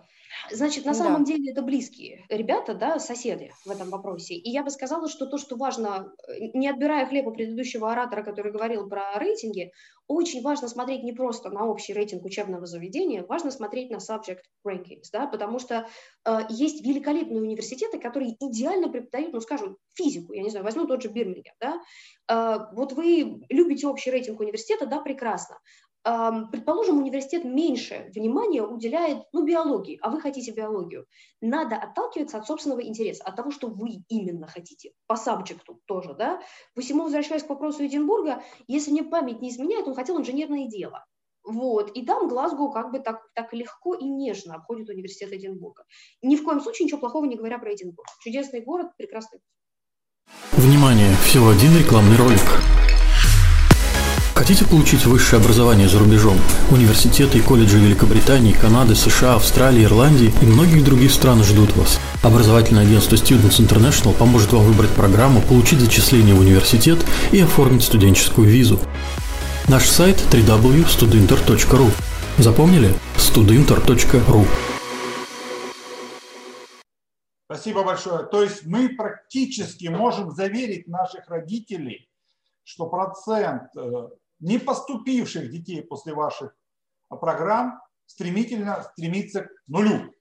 Значит, на самом да. деле это близкие ребята, да, соседи в этом вопросе. И я бы сказала, что то, что важно, э, не отбирая хлеб у предыдущего оратора, который говорил про рейтинги, очень важно смотреть не просто на общий рейтинг учебного заведения, важно смотреть на subject rankings, да, потому что э, есть великолепные университеты, которые идеально преподают, ну, скажем, физику, я не знаю, возьму тот же Бирмингем, да, э, вот вы любите общий рейтинг университета, да, прекрасно, предположим, университет меньше внимания уделяет ну, биологии, а вы хотите биологию. Надо отталкиваться от собственного интереса, от того, что вы именно хотите, по сабжекту тоже. Да? Посему, возвращаясь к вопросу Эдинбурга, если мне память не изменяет, он хотел инженерное дело. Вот. И там Глазго как бы так, так легко и нежно обходит университет Эдинбурга. Ни в коем случае ничего плохого не говоря про Эдинбург. Чудесный город, прекрасный. Внимание! Всего один рекламный ролик. Хотите получить высшее образование за рубежом? Университеты и колледжи Великобритании, Канады, США, Австралии, Ирландии и многих других стран ждут вас. Образовательное агентство Students International поможет вам выбрать программу, получить зачисление в университет и оформить студенческую визу. Наш сайт www.studinter.ru Запомнили? studinter.ru Спасибо большое. То есть мы практически можем заверить наших родителей, что процент э, не поступивших детей после ваших программ стремительно стремится к нулю.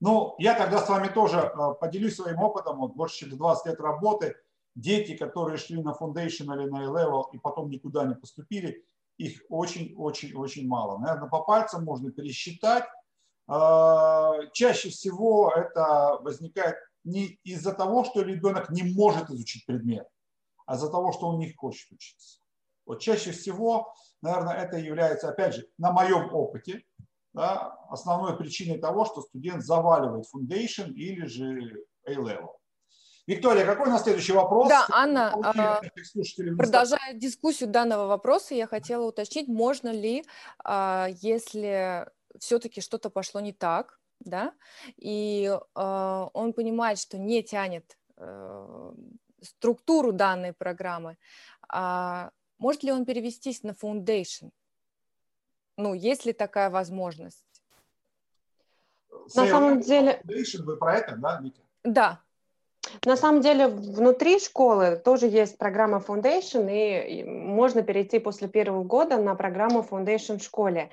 Ну, я тогда с вами тоже э, поделюсь своим опытом. Вот больше чем 20 лет работы. Дети, которые шли на Foundation или на A-Level и потом никуда не поступили, их очень-очень-очень мало. Наверное, по пальцам можно пересчитать. Э, чаще всего это возникает не из-за того, что ребенок не может изучить предмет, а из-за того, что он не хочет учиться. Вот чаще всего, наверное, это является, опять же, на моем опыте, да, основной причиной того, что студент заваливает foundation или же A-level. Виктория, какой у нас следующий вопрос? Да, Анна, а, продолжая дискуссию данного вопроса, я хотела уточнить, можно ли, а, если все-таки что-то пошло не так, да, и а, он понимает, что не тянет э, структуру данной программы, может ли он перевестись на Foundation? Ну, есть ли такая возможность? На самом деле... Foundation, вы про это, да, Вика? Да. На самом деле внутри школы тоже есть программа Foundation, и можно перейти после первого года на программу Foundation в школе.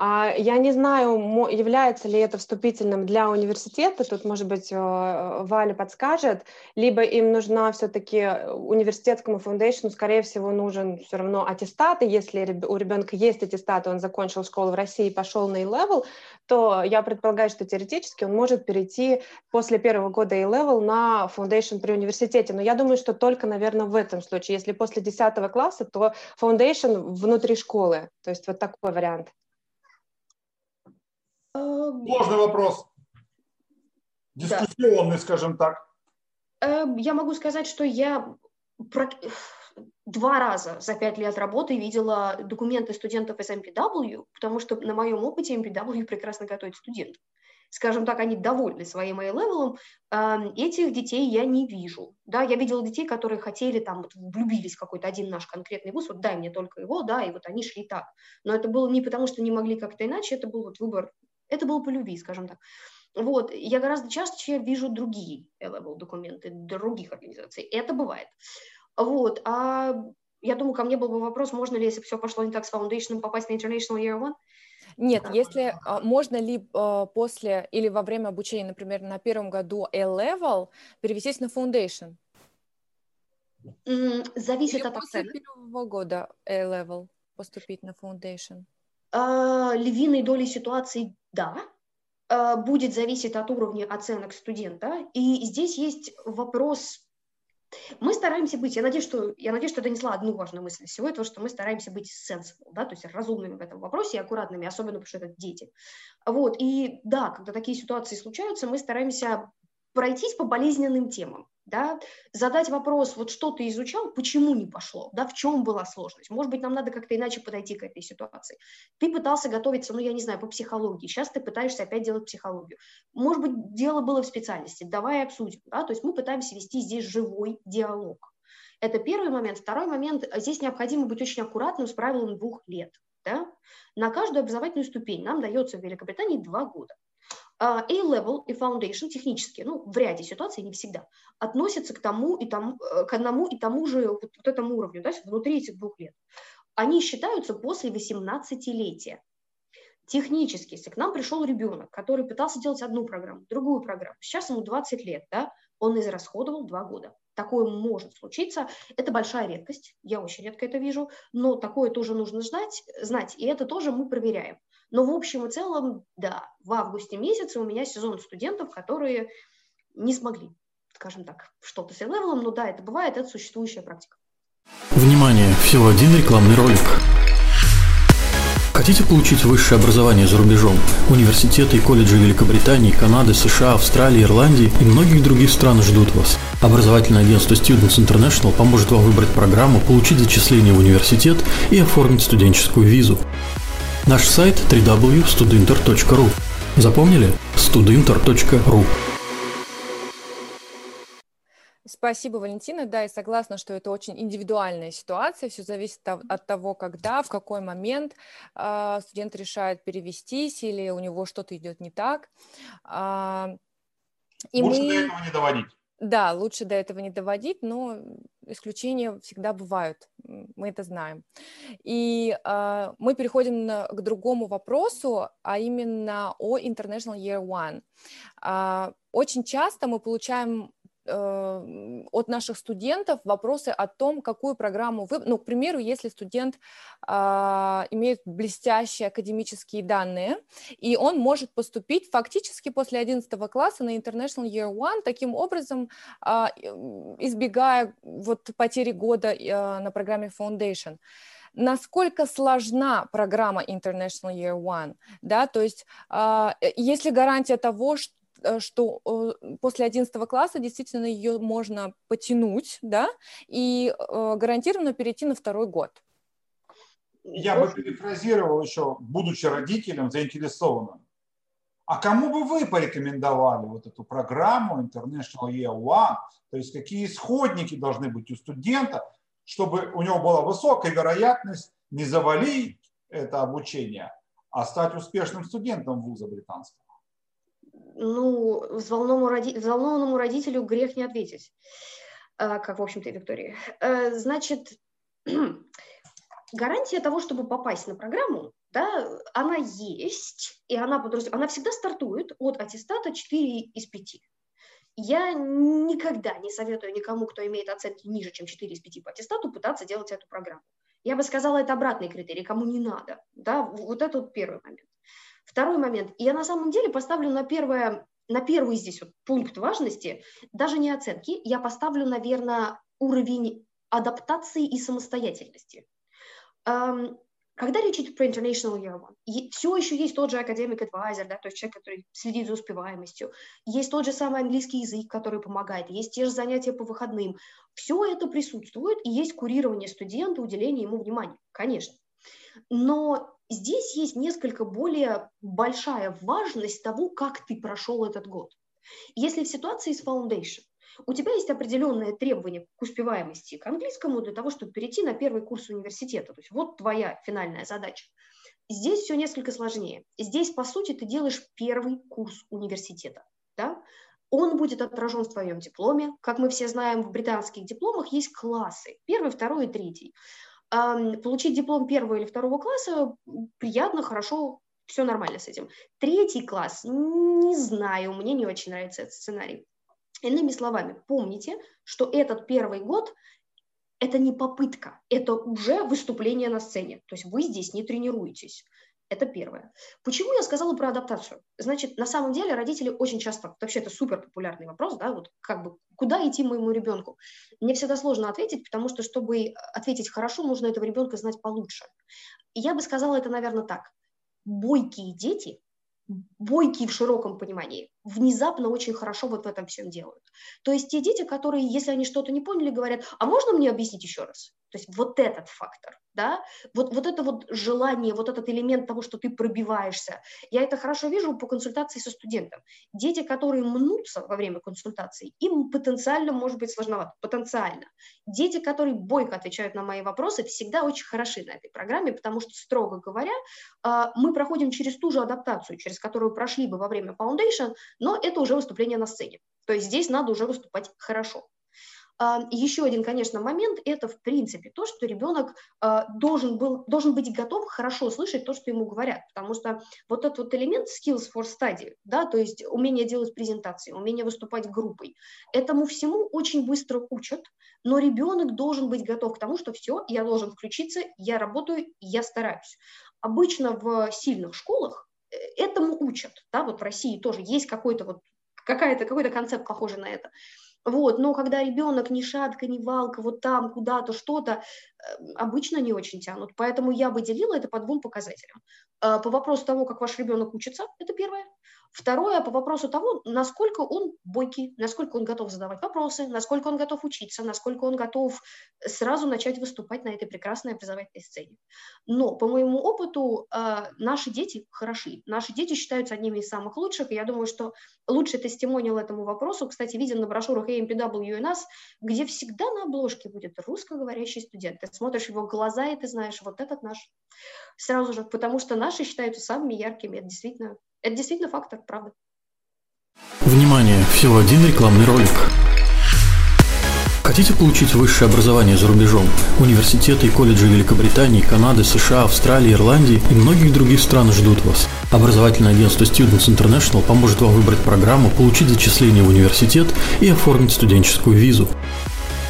А, я не знаю, является ли это вступительным для университета, тут, может быть, э, Валя подскажет, либо им нужна все-таки университетскому фундейшну, скорее всего, нужен все равно аттестат, и если у ребенка есть аттестат, он закончил школу в России и пошел на A-level, то я предполагаю, что теоретически он может перейти после первого года A-level на foundation при университете. Но я думаю, что только, наверное, в этом случае. Если после 10 класса, то foundation внутри школы. То есть вот такой вариант. Сложный вопрос. Дискуссионный, да. скажем так. Эм, я могу сказать, что я два раза за пять лет работы видела документы студентов из MPW, потому что на моем опыте MPW прекрасно готовит студентов. Скажем так, они довольны своим A-level ом. Этих детей я не вижу. Да, я видела детей, которые хотели, там, вот, влюбились в какой-то один наш конкретный вуз, вот дай мне только его, да, и вот они шли так. Но это было не потому, что не могли как-то иначе, это был вот выбор это было по любви, скажем так. Вот, я гораздо чаще вижу другие level документы других организаций. Это бывает. Вот, а я думаю, ко мне был бы вопрос, можно ли, если все пошло не так с Foundation, попасть на International Year One? Нет, если а, можно ли а, после или во время обучения, например, на первом году A-Level перевестись на Foundation? Зависит или от после оценок. первого года A-Level поступить на Foundation? А, львиной долей ситуаций да, а, будет зависеть от уровня оценок студента. И здесь есть вопрос мы стараемся быть, я надеюсь, что, я надеюсь, что донесла одну важную мысль всего этого, что мы стараемся быть sensible, да, то есть разумными в этом вопросе и аккуратными, особенно потому что это дети. Вот, и да, когда такие ситуации случаются, мы стараемся пройтись по болезненным темам да, задать вопрос, вот что ты изучал, почему не пошло, да, в чем была сложность. Может быть, нам надо как-то иначе подойти к этой ситуации. Ты пытался готовиться, ну, я не знаю, по психологии, сейчас ты пытаешься опять делать психологию. Может быть, дело было в специальности, давай обсудим, да, то есть мы пытаемся вести здесь живой диалог. Это первый момент. Второй момент, здесь необходимо быть очень аккуратным с правилом двух лет Да? На каждую образовательную ступень нам дается в Великобритании два года. А, A-level и foundation технически, ну, в ряде ситуаций, не всегда, относятся к тому и тому, э, к одному и тому же вот, вот этому уровню, да, внутри этих двух лет. Они считаются после 18-летия. Технически, если к нам пришел ребенок, который пытался делать одну программу, другую программу, сейчас ему 20 лет, да, он израсходовал два года. Такое может случиться. Это большая редкость, я очень редко это вижу, но такое тоже нужно знать, знать и это тоже мы проверяем. Но в общем и целом, да, в августе месяце у меня сезон студентов, которые не смогли, скажем так, что-то с левелом, но да, это бывает, это существующая практика. Внимание! Всего один рекламный ролик. Хотите получить высшее образование за рубежом? Университеты и колледжи Великобритании, Канады, США, Австралии, Ирландии и многих других стран ждут вас. Образовательное агентство Students International поможет вам выбрать программу, получить зачисление в университет и оформить студенческую визу. Наш сайт www.studinter.ru. Запомнили? studinter.ru. Спасибо, Валентина. Да, я согласна, что это очень индивидуальная ситуация. Все зависит от того, когда, в какой момент э, студент решает перевестись или у него что-то идет не так. Э, и Лучше мы... до этого не доводить. Да, лучше до этого не доводить, но исключения всегда бывают, мы это знаем. И э, мы переходим на, к другому вопросу, а именно о International Year One. Э, очень часто мы получаем от наших студентов вопросы о том, какую программу вы, ну, к примеру, если студент а, имеет блестящие академические данные, и он может поступить фактически после 11 класса на International Year One, таким образом а, избегая вот потери года а, на программе Foundation. Насколько сложна программа International Year One, да, то есть э, есть ли гарантия того, что Э, что э, после 11 класса действительно ее можно потянуть, да, и э, гарантированно перейти на второй год. Я бы перефразировал еще, будучи родителем заинтересованным. А кому бы вы порекомендовали вот эту программу International Year One? То есть какие исходники должны быть у студента, чтобы у него была высокая вероятность не завалить это обучение, а стать успешным студентом вуза британского? Ну, взволнованному, роди... взволнованному родителю грех не ответить, а, как, в общем-то, и Виктории. Э, значит, гарантия того, чтобы попасть на программу, да, она есть, и она, подраз... она всегда стартует от аттестата 4 из 5. Я никогда не советую никому, кто имеет оценки ниже, чем 4 из 5 по аттестату, пытаться делать эту программу. Я бы сказала, это обратный критерий, кому не надо. Да? Вот это вот первый момент. Второй момент. Я на самом деле поставлю на первое, на первый здесь вот пункт важности, даже не оценки, я поставлю, наверное, уровень адаптации и самостоятельности. Когда речь идет про International Year One, все еще есть тот же академик advisor, да, то есть человек, который следит за успеваемостью, есть тот же самый английский язык, который помогает, есть те же занятия по выходным. Все это присутствует, и есть курирование студента, уделение ему внимания, конечно. Но здесь есть несколько более большая важность того, как ты прошел этот год. Если в ситуации с Foundation у тебя есть определенные требования к успеваемости к английскому для того, чтобы перейти на первый курс университета, то есть вот твоя финальная задача. Здесь все несколько сложнее. Здесь, по сути, ты делаешь первый курс университета. Да? Он будет отражен в твоем дипломе. Как мы все знаем, в британских дипломах есть классы. Первый, второй и третий получить диплом первого или второго класса приятно, хорошо, все нормально с этим. Третий класс, не знаю, мне не очень нравится этот сценарий. Иными словами, помните, что этот первый год – это не попытка, это уже выступление на сцене. То есть вы здесь не тренируетесь. Это первое. Почему я сказала про адаптацию? Значит, на самом деле родители очень часто, вообще это супер популярный вопрос, да, вот как бы куда идти моему ребенку? Мне всегда сложно ответить, потому что, чтобы ответить хорошо, нужно этого ребенка знать получше. Я бы сказала это, наверное, так. Бойкие дети, бойкие в широком понимании, внезапно очень хорошо вот в этом всем делают. То есть те дети, которые, если они что-то не поняли, говорят, а можно мне объяснить еще раз? То есть вот этот фактор, да, вот, вот это вот желание, вот этот элемент того, что ты пробиваешься. Я это хорошо вижу по консультации со студентом. Дети, которые мнутся во время консультации, им потенциально может быть сложновато, потенциально. Дети, которые бойко отвечают на мои вопросы, всегда очень хороши на этой программе, потому что, строго говоря, а, мы проходим через ту же адаптацию, через которую прошли бы во время Foundation, но это уже выступление на сцене. То есть здесь надо уже выступать хорошо. А, Еще один, конечно, момент – это, в принципе, то, что ребенок а, должен, был, должен быть готов хорошо слышать то, что ему говорят, потому что вот этот вот элемент skills for study, да, то есть умение делать презентации, умение выступать группой, этому всему очень быстро учат, но ребенок должен быть готов к тому, что все, я должен включиться, я работаю, я стараюсь. Обычно в сильных школах э, этому учат, да, вот в России тоже есть какой-то вот какая-то, какой-то концепт похожий на это. Вот, но когда ребенок ни шатка, ни валка, вот там куда-то что-то, э, обычно не очень тянут. Поэтому я бы делила это по двум показателям. Э, по вопросу того, как ваш ребенок учится, это первое. Второе, по вопросу того, насколько он бойкий, насколько он готов задавать вопросы, насколько он готов учиться, насколько он готов сразу начать выступать на этой прекрасной образовательной сцене. Но по моему опыту э, наши дети хороши. Наши дети считаются одними из самых лучших. И я думаю, что лучший тестимониал этому вопросу, кстати, виден на брошюрах AMPW и нас, где всегда на обложке будет русскоговорящий студент. Ты смотришь его глаза, и ты знаешь, вот этот наш. Сразу же, потому что наши считаются самыми яркими. Это действительно это действительно фактор, правда. Внимание! Всего один рекламный ролик. Хотите получить высшее образование за рубежом? Университеты и колледжи Великобритании, Канады, США, Австралии, Ирландии и многих других стран ждут вас. Образовательное агентство Students International поможет вам выбрать программу, получить зачисление в университет и оформить студенческую визу.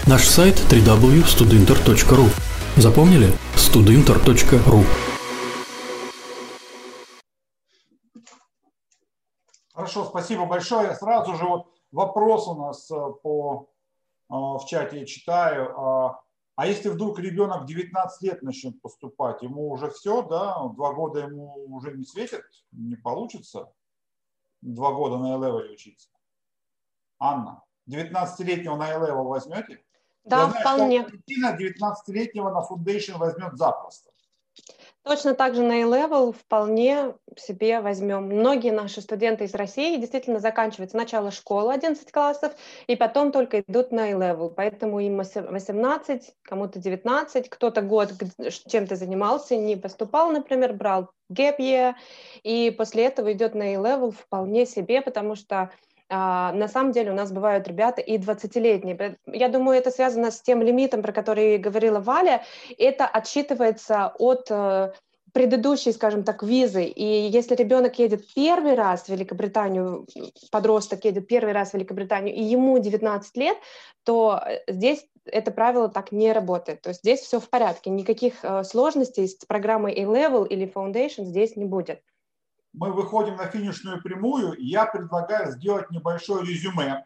Наш сайт www.studinter.ru Запомнили? studinter.ru Хорошо, спасибо большое. Сразу же вот вопрос у нас э, по, э, в чате я читаю. А, а если вдруг ребенок 19 лет начнет поступать, ему уже все, да, два года ему уже не светит, не получится два года на A-Level учиться? Анна, 19-летнего на A-Level возьмете? Да, Я знаю, вполне. Что 19-летнего на Foundation возьмет запросто. Точно так же на A-Level вполне себе возьмем. Многие наши студенты из России действительно заканчивают сначала школу 11 классов, и потом только идут на A-Level. Поэтому им 18, кому-то 19, кто-то год чем-то занимался, не поступал, например, брал gap year, и после этого идет на A-Level вполне себе, потому что на самом деле у нас бывают ребята и 20-летние. Я думаю, это связано с тем лимитом, про который говорила Валя. Это отсчитывается от э, предыдущей, скажем так, визы. И если ребенок едет первый раз в Великобританию, подросток едет первый раз в Великобританию, и ему 19 лет, то э, здесь это правило так не работает. То есть здесь все в порядке, никаких э, сложностей с программой A-Level или Foundation здесь не будет мы выходим на финишную прямую, я предлагаю сделать небольшое резюме.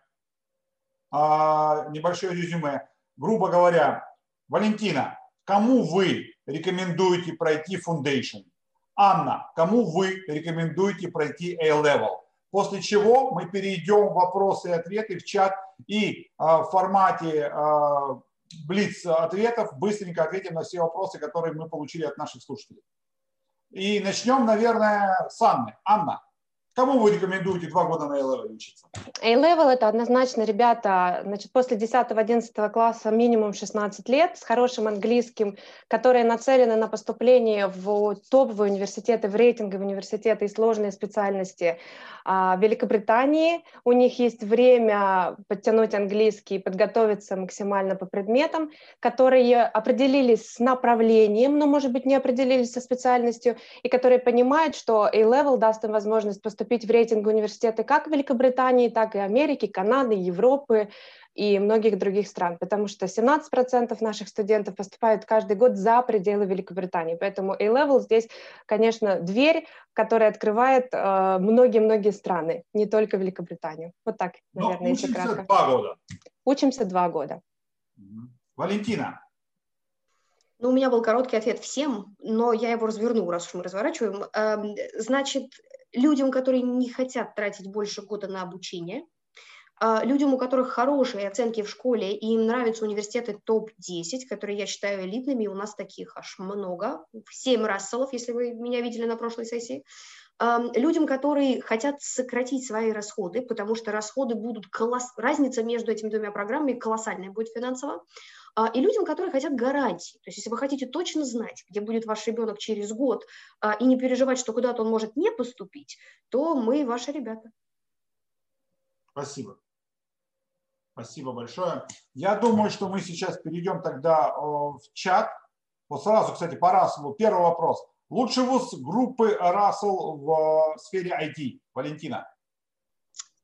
А, небольшое резюме. Грубо говоря, Валентина, кому вы рекомендуете пройти Foundation? Анна, кому вы рекомендуете пройти A-Level? После чего мы перейдем в вопросы и ответы в чат и а, в формате а, блиц ответов быстренько ответим на все вопросы, которые мы получили от наших слушателей. И начнем, наверное, с Анны. Анна, Кому вы рекомендуете два года на A-Level учиться? A-Level – это однозначно ребята, значит, после 10-11 класса минимум 16 лет, с хорошим английским, которые нацелены на поступление в топовые университеты, в рейтинговые университеты и сложные специальности а, Великобритании. У них есть время подтянуть английский, подготовиться максимально по предметам, которые определились с направлением, но, может быть, не определились со специальностью, и которые понимают, что A-Level даст им возможность поступить поступить в рейтинг университеты как Великобритании, так и Америки, Канады, Европы и многих других стран, потому что 17% наших студентов поступают каждый год за пределы Великобритании. Поэтому A-Level здесь, конечно, дверь, которая открывает э, многие-многие э, страны, не только Великобританию. Вот так, наверное, Но если кратко. два года. Учимся два года. Валентина. Ну, у меня был короткий ответ всем, но я его разверну, раз уж мы разворачиваем. Эм, значит, людям, которые не хотят тратить больше года на обучение, А, людям, у которых хорошие оценки в школе, и им нравятся университеты топ-10, которые я считаю элитными, у нас таких аж много, семь расселов, если вы меня видели на прошлой сессии, людям, которые хотят сократить свои расходы, потому что расходы будут колосс... разница между этими двумя программами колоссальная будет финансово, а, и людям, которые хотят гарантии. То есть если вы хотите точно знать, где будет ваш ребенок через год, а, и не переживать, что куда-то он может не поступить, то мы ваши ребята. Спасибо. Спасибо большое. Я думаю, что мы сейчас перейдем тогда в чат. Вот сразу, кстати, по Расселу. Первый вопрос. Лучший вуз группы Рассел в сфере IT. Валентина.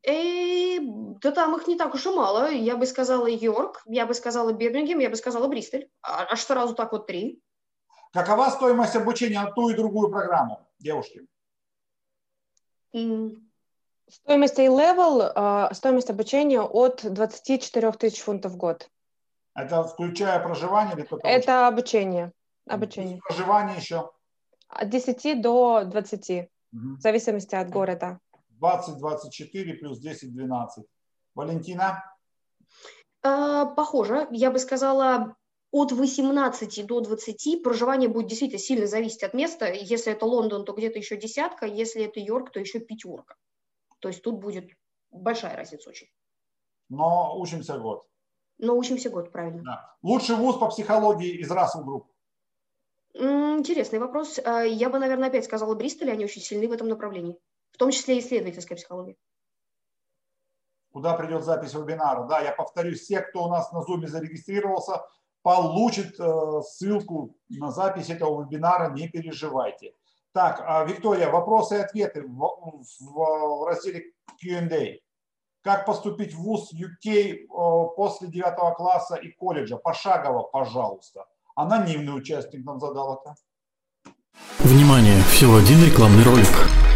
Э, да там их не так уж и мало. Я бы сказала Йорк, я бы сказала Бирмингем, я бы сказала Бристоль. А, аж сразу так вот три. Какова стоимость обучения на ту и другую программу, девушки? Mm. Стоимость A-Level, а, стоимость обучения от 24 тысяч фунтов в год. Это включая проживание или только Это обучение. Обучение. проживание еще? От 10 до 20, угу. в зависимости от города. 20-24 плюс 10-12. Валентина? А, похоже. Я бы сказала, от 18 до 20 проживание будет действительно сильно зависеть от места. Если это Лондон, то где-то еще десятка, если это Йорк, то еще пятерка. То есть тут будет большая разница очень. Но учимся год. Но учимся год, правильно. Да. Лучший вуз по психологии из Russell Group? Интересный вопрос. А, я бы, наверное, опять сказала Бристоль, они очень сильны в этом направлении в том числе исследовательская психология. Куда придет запись вебинара? Да, я повторюсь, все, кто у нас на Zoom зарегистрировался, получит э, ссылку на запись этого вебинара, не переживайте. Так, а, Виктория, вопросы и ответы в, в, в разделе Q&A. Как поступить в ВУЗ UK э, после 9 класса и колледжа? Пошагово, пожалуйста. Анонимный участник нам задал это. Внимание, всего один рекламный ролик.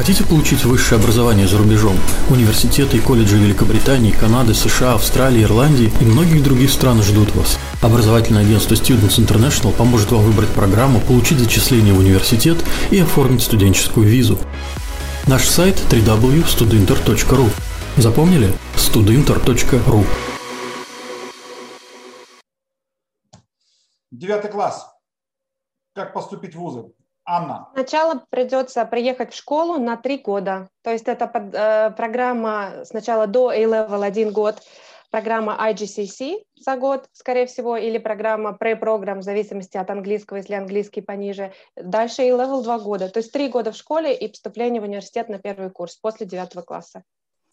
Хотите получить высшее образование за рубежом? Университеты и колледжи Великобритании, Канады, США, Австралии, Ирландии и многих других стран ждут вас. Образовательное агентство Students International поможет вам выбрать программу, получить зачисление в университет и оформить студенческую визу. Наш сайт www.studinter.ru Запомнили? studinter.ru Девятый класс. Как поступить в вузы? Анна. Сначала придется приехать в школу на три года. То есть это под, э, программа сначала до A-Level один год, программа IGCC за год, скорее всего, или программа pre-программ в зависимости от английского, если английский пониже. Дальше A-Level два года. То есть три года в школе и поступление в университет на первый курс после девятого класса.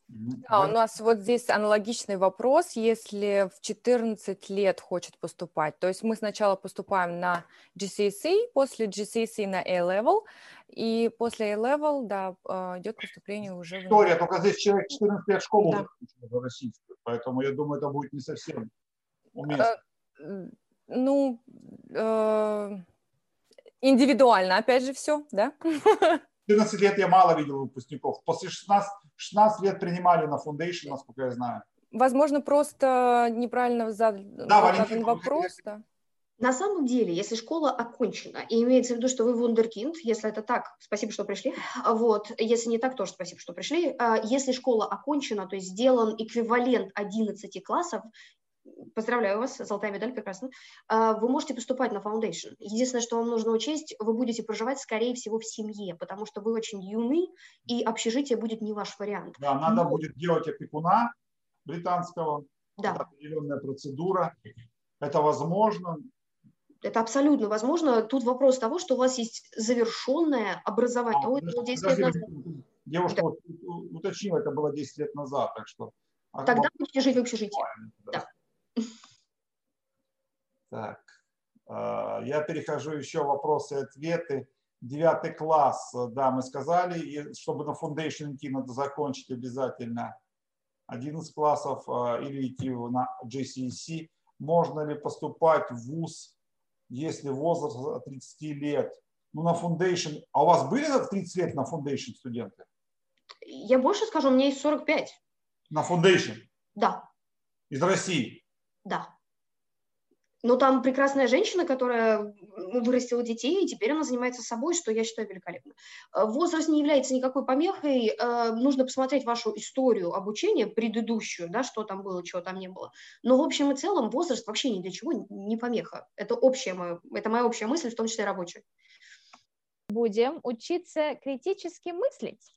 Да, у нас вот здесь аналогичный вопрос, если в 14 лет хочет поступать. То есть мы сначала поступаем на GCSE, после GCSE на A-Level, и после A-Level, да, а, идет поступление уже... История, в... только здесь человек 14 лет школу да. закончил российскую, поэтому я думаю, это будет не совсем уместно. Э, ну, э, индивидуально, опять же, все, да? 14 лет я мало видел выпускников. После 16, 16 лет принимали на foundation, насколько я знаю. Возможно, просто неправильно задан да, Валентин, вопрос. Да. На самом деле, если школа окончена, и имеется в виду, что вы вундеркинд, если это так, спасибо, что пришли, вот, если не так, тоже спасибо, что пришли, а если школа окончена, то есть сделан эквивалент 11 классов, Поздравляю вас, золотая медаль, прекрасно. А, вы можете поступать на foundation. Единственное, что вам нужно учесть, вы будете проживать, скорее всего, в семье, потому что вы очень юны, и общежитие будет не ваш вариант. Да, надо Но... будет делать опекуна британского. Да. Это определенная процедура. Это возможно. Это абсолютно возможно. Тут вопрос того, что у вас есть завершенное образование. А, Ой, ну, 10 лет назад. Девушка да. уточнила, это было 10 лет назад, так что... Тогда будете жить в общежитии. Да. да. Так, а, я перехожу еще вопросы и ответы. Девятый класс, да, мы сказали, и чтобы на foundation идти, надо закончить обязательно 11 классов а, или идти на JCEC. Можно ли поступать в ВУЗ, если возраст от 30 лет? Ну, на foundation. А у вас были 30 лет на foundation студенты? Я больше скажу, у меня есть 45. На foundation? Да. Из России? Да. Но там прекрасная женщина, которая вырастила детей, и теперь она занимается собой, что я считаю великолепно. Э, возраст не является никакой помехой. Э, нужно посмотреть вашу историю обучения, предыдущую, да, что там было, чего там не было. Но в общем и целом возраст вообще ни для чего не помеха. Это, общая моя, это моя общая мысль, в том числе рабочая. Будем учиться критически мыслить.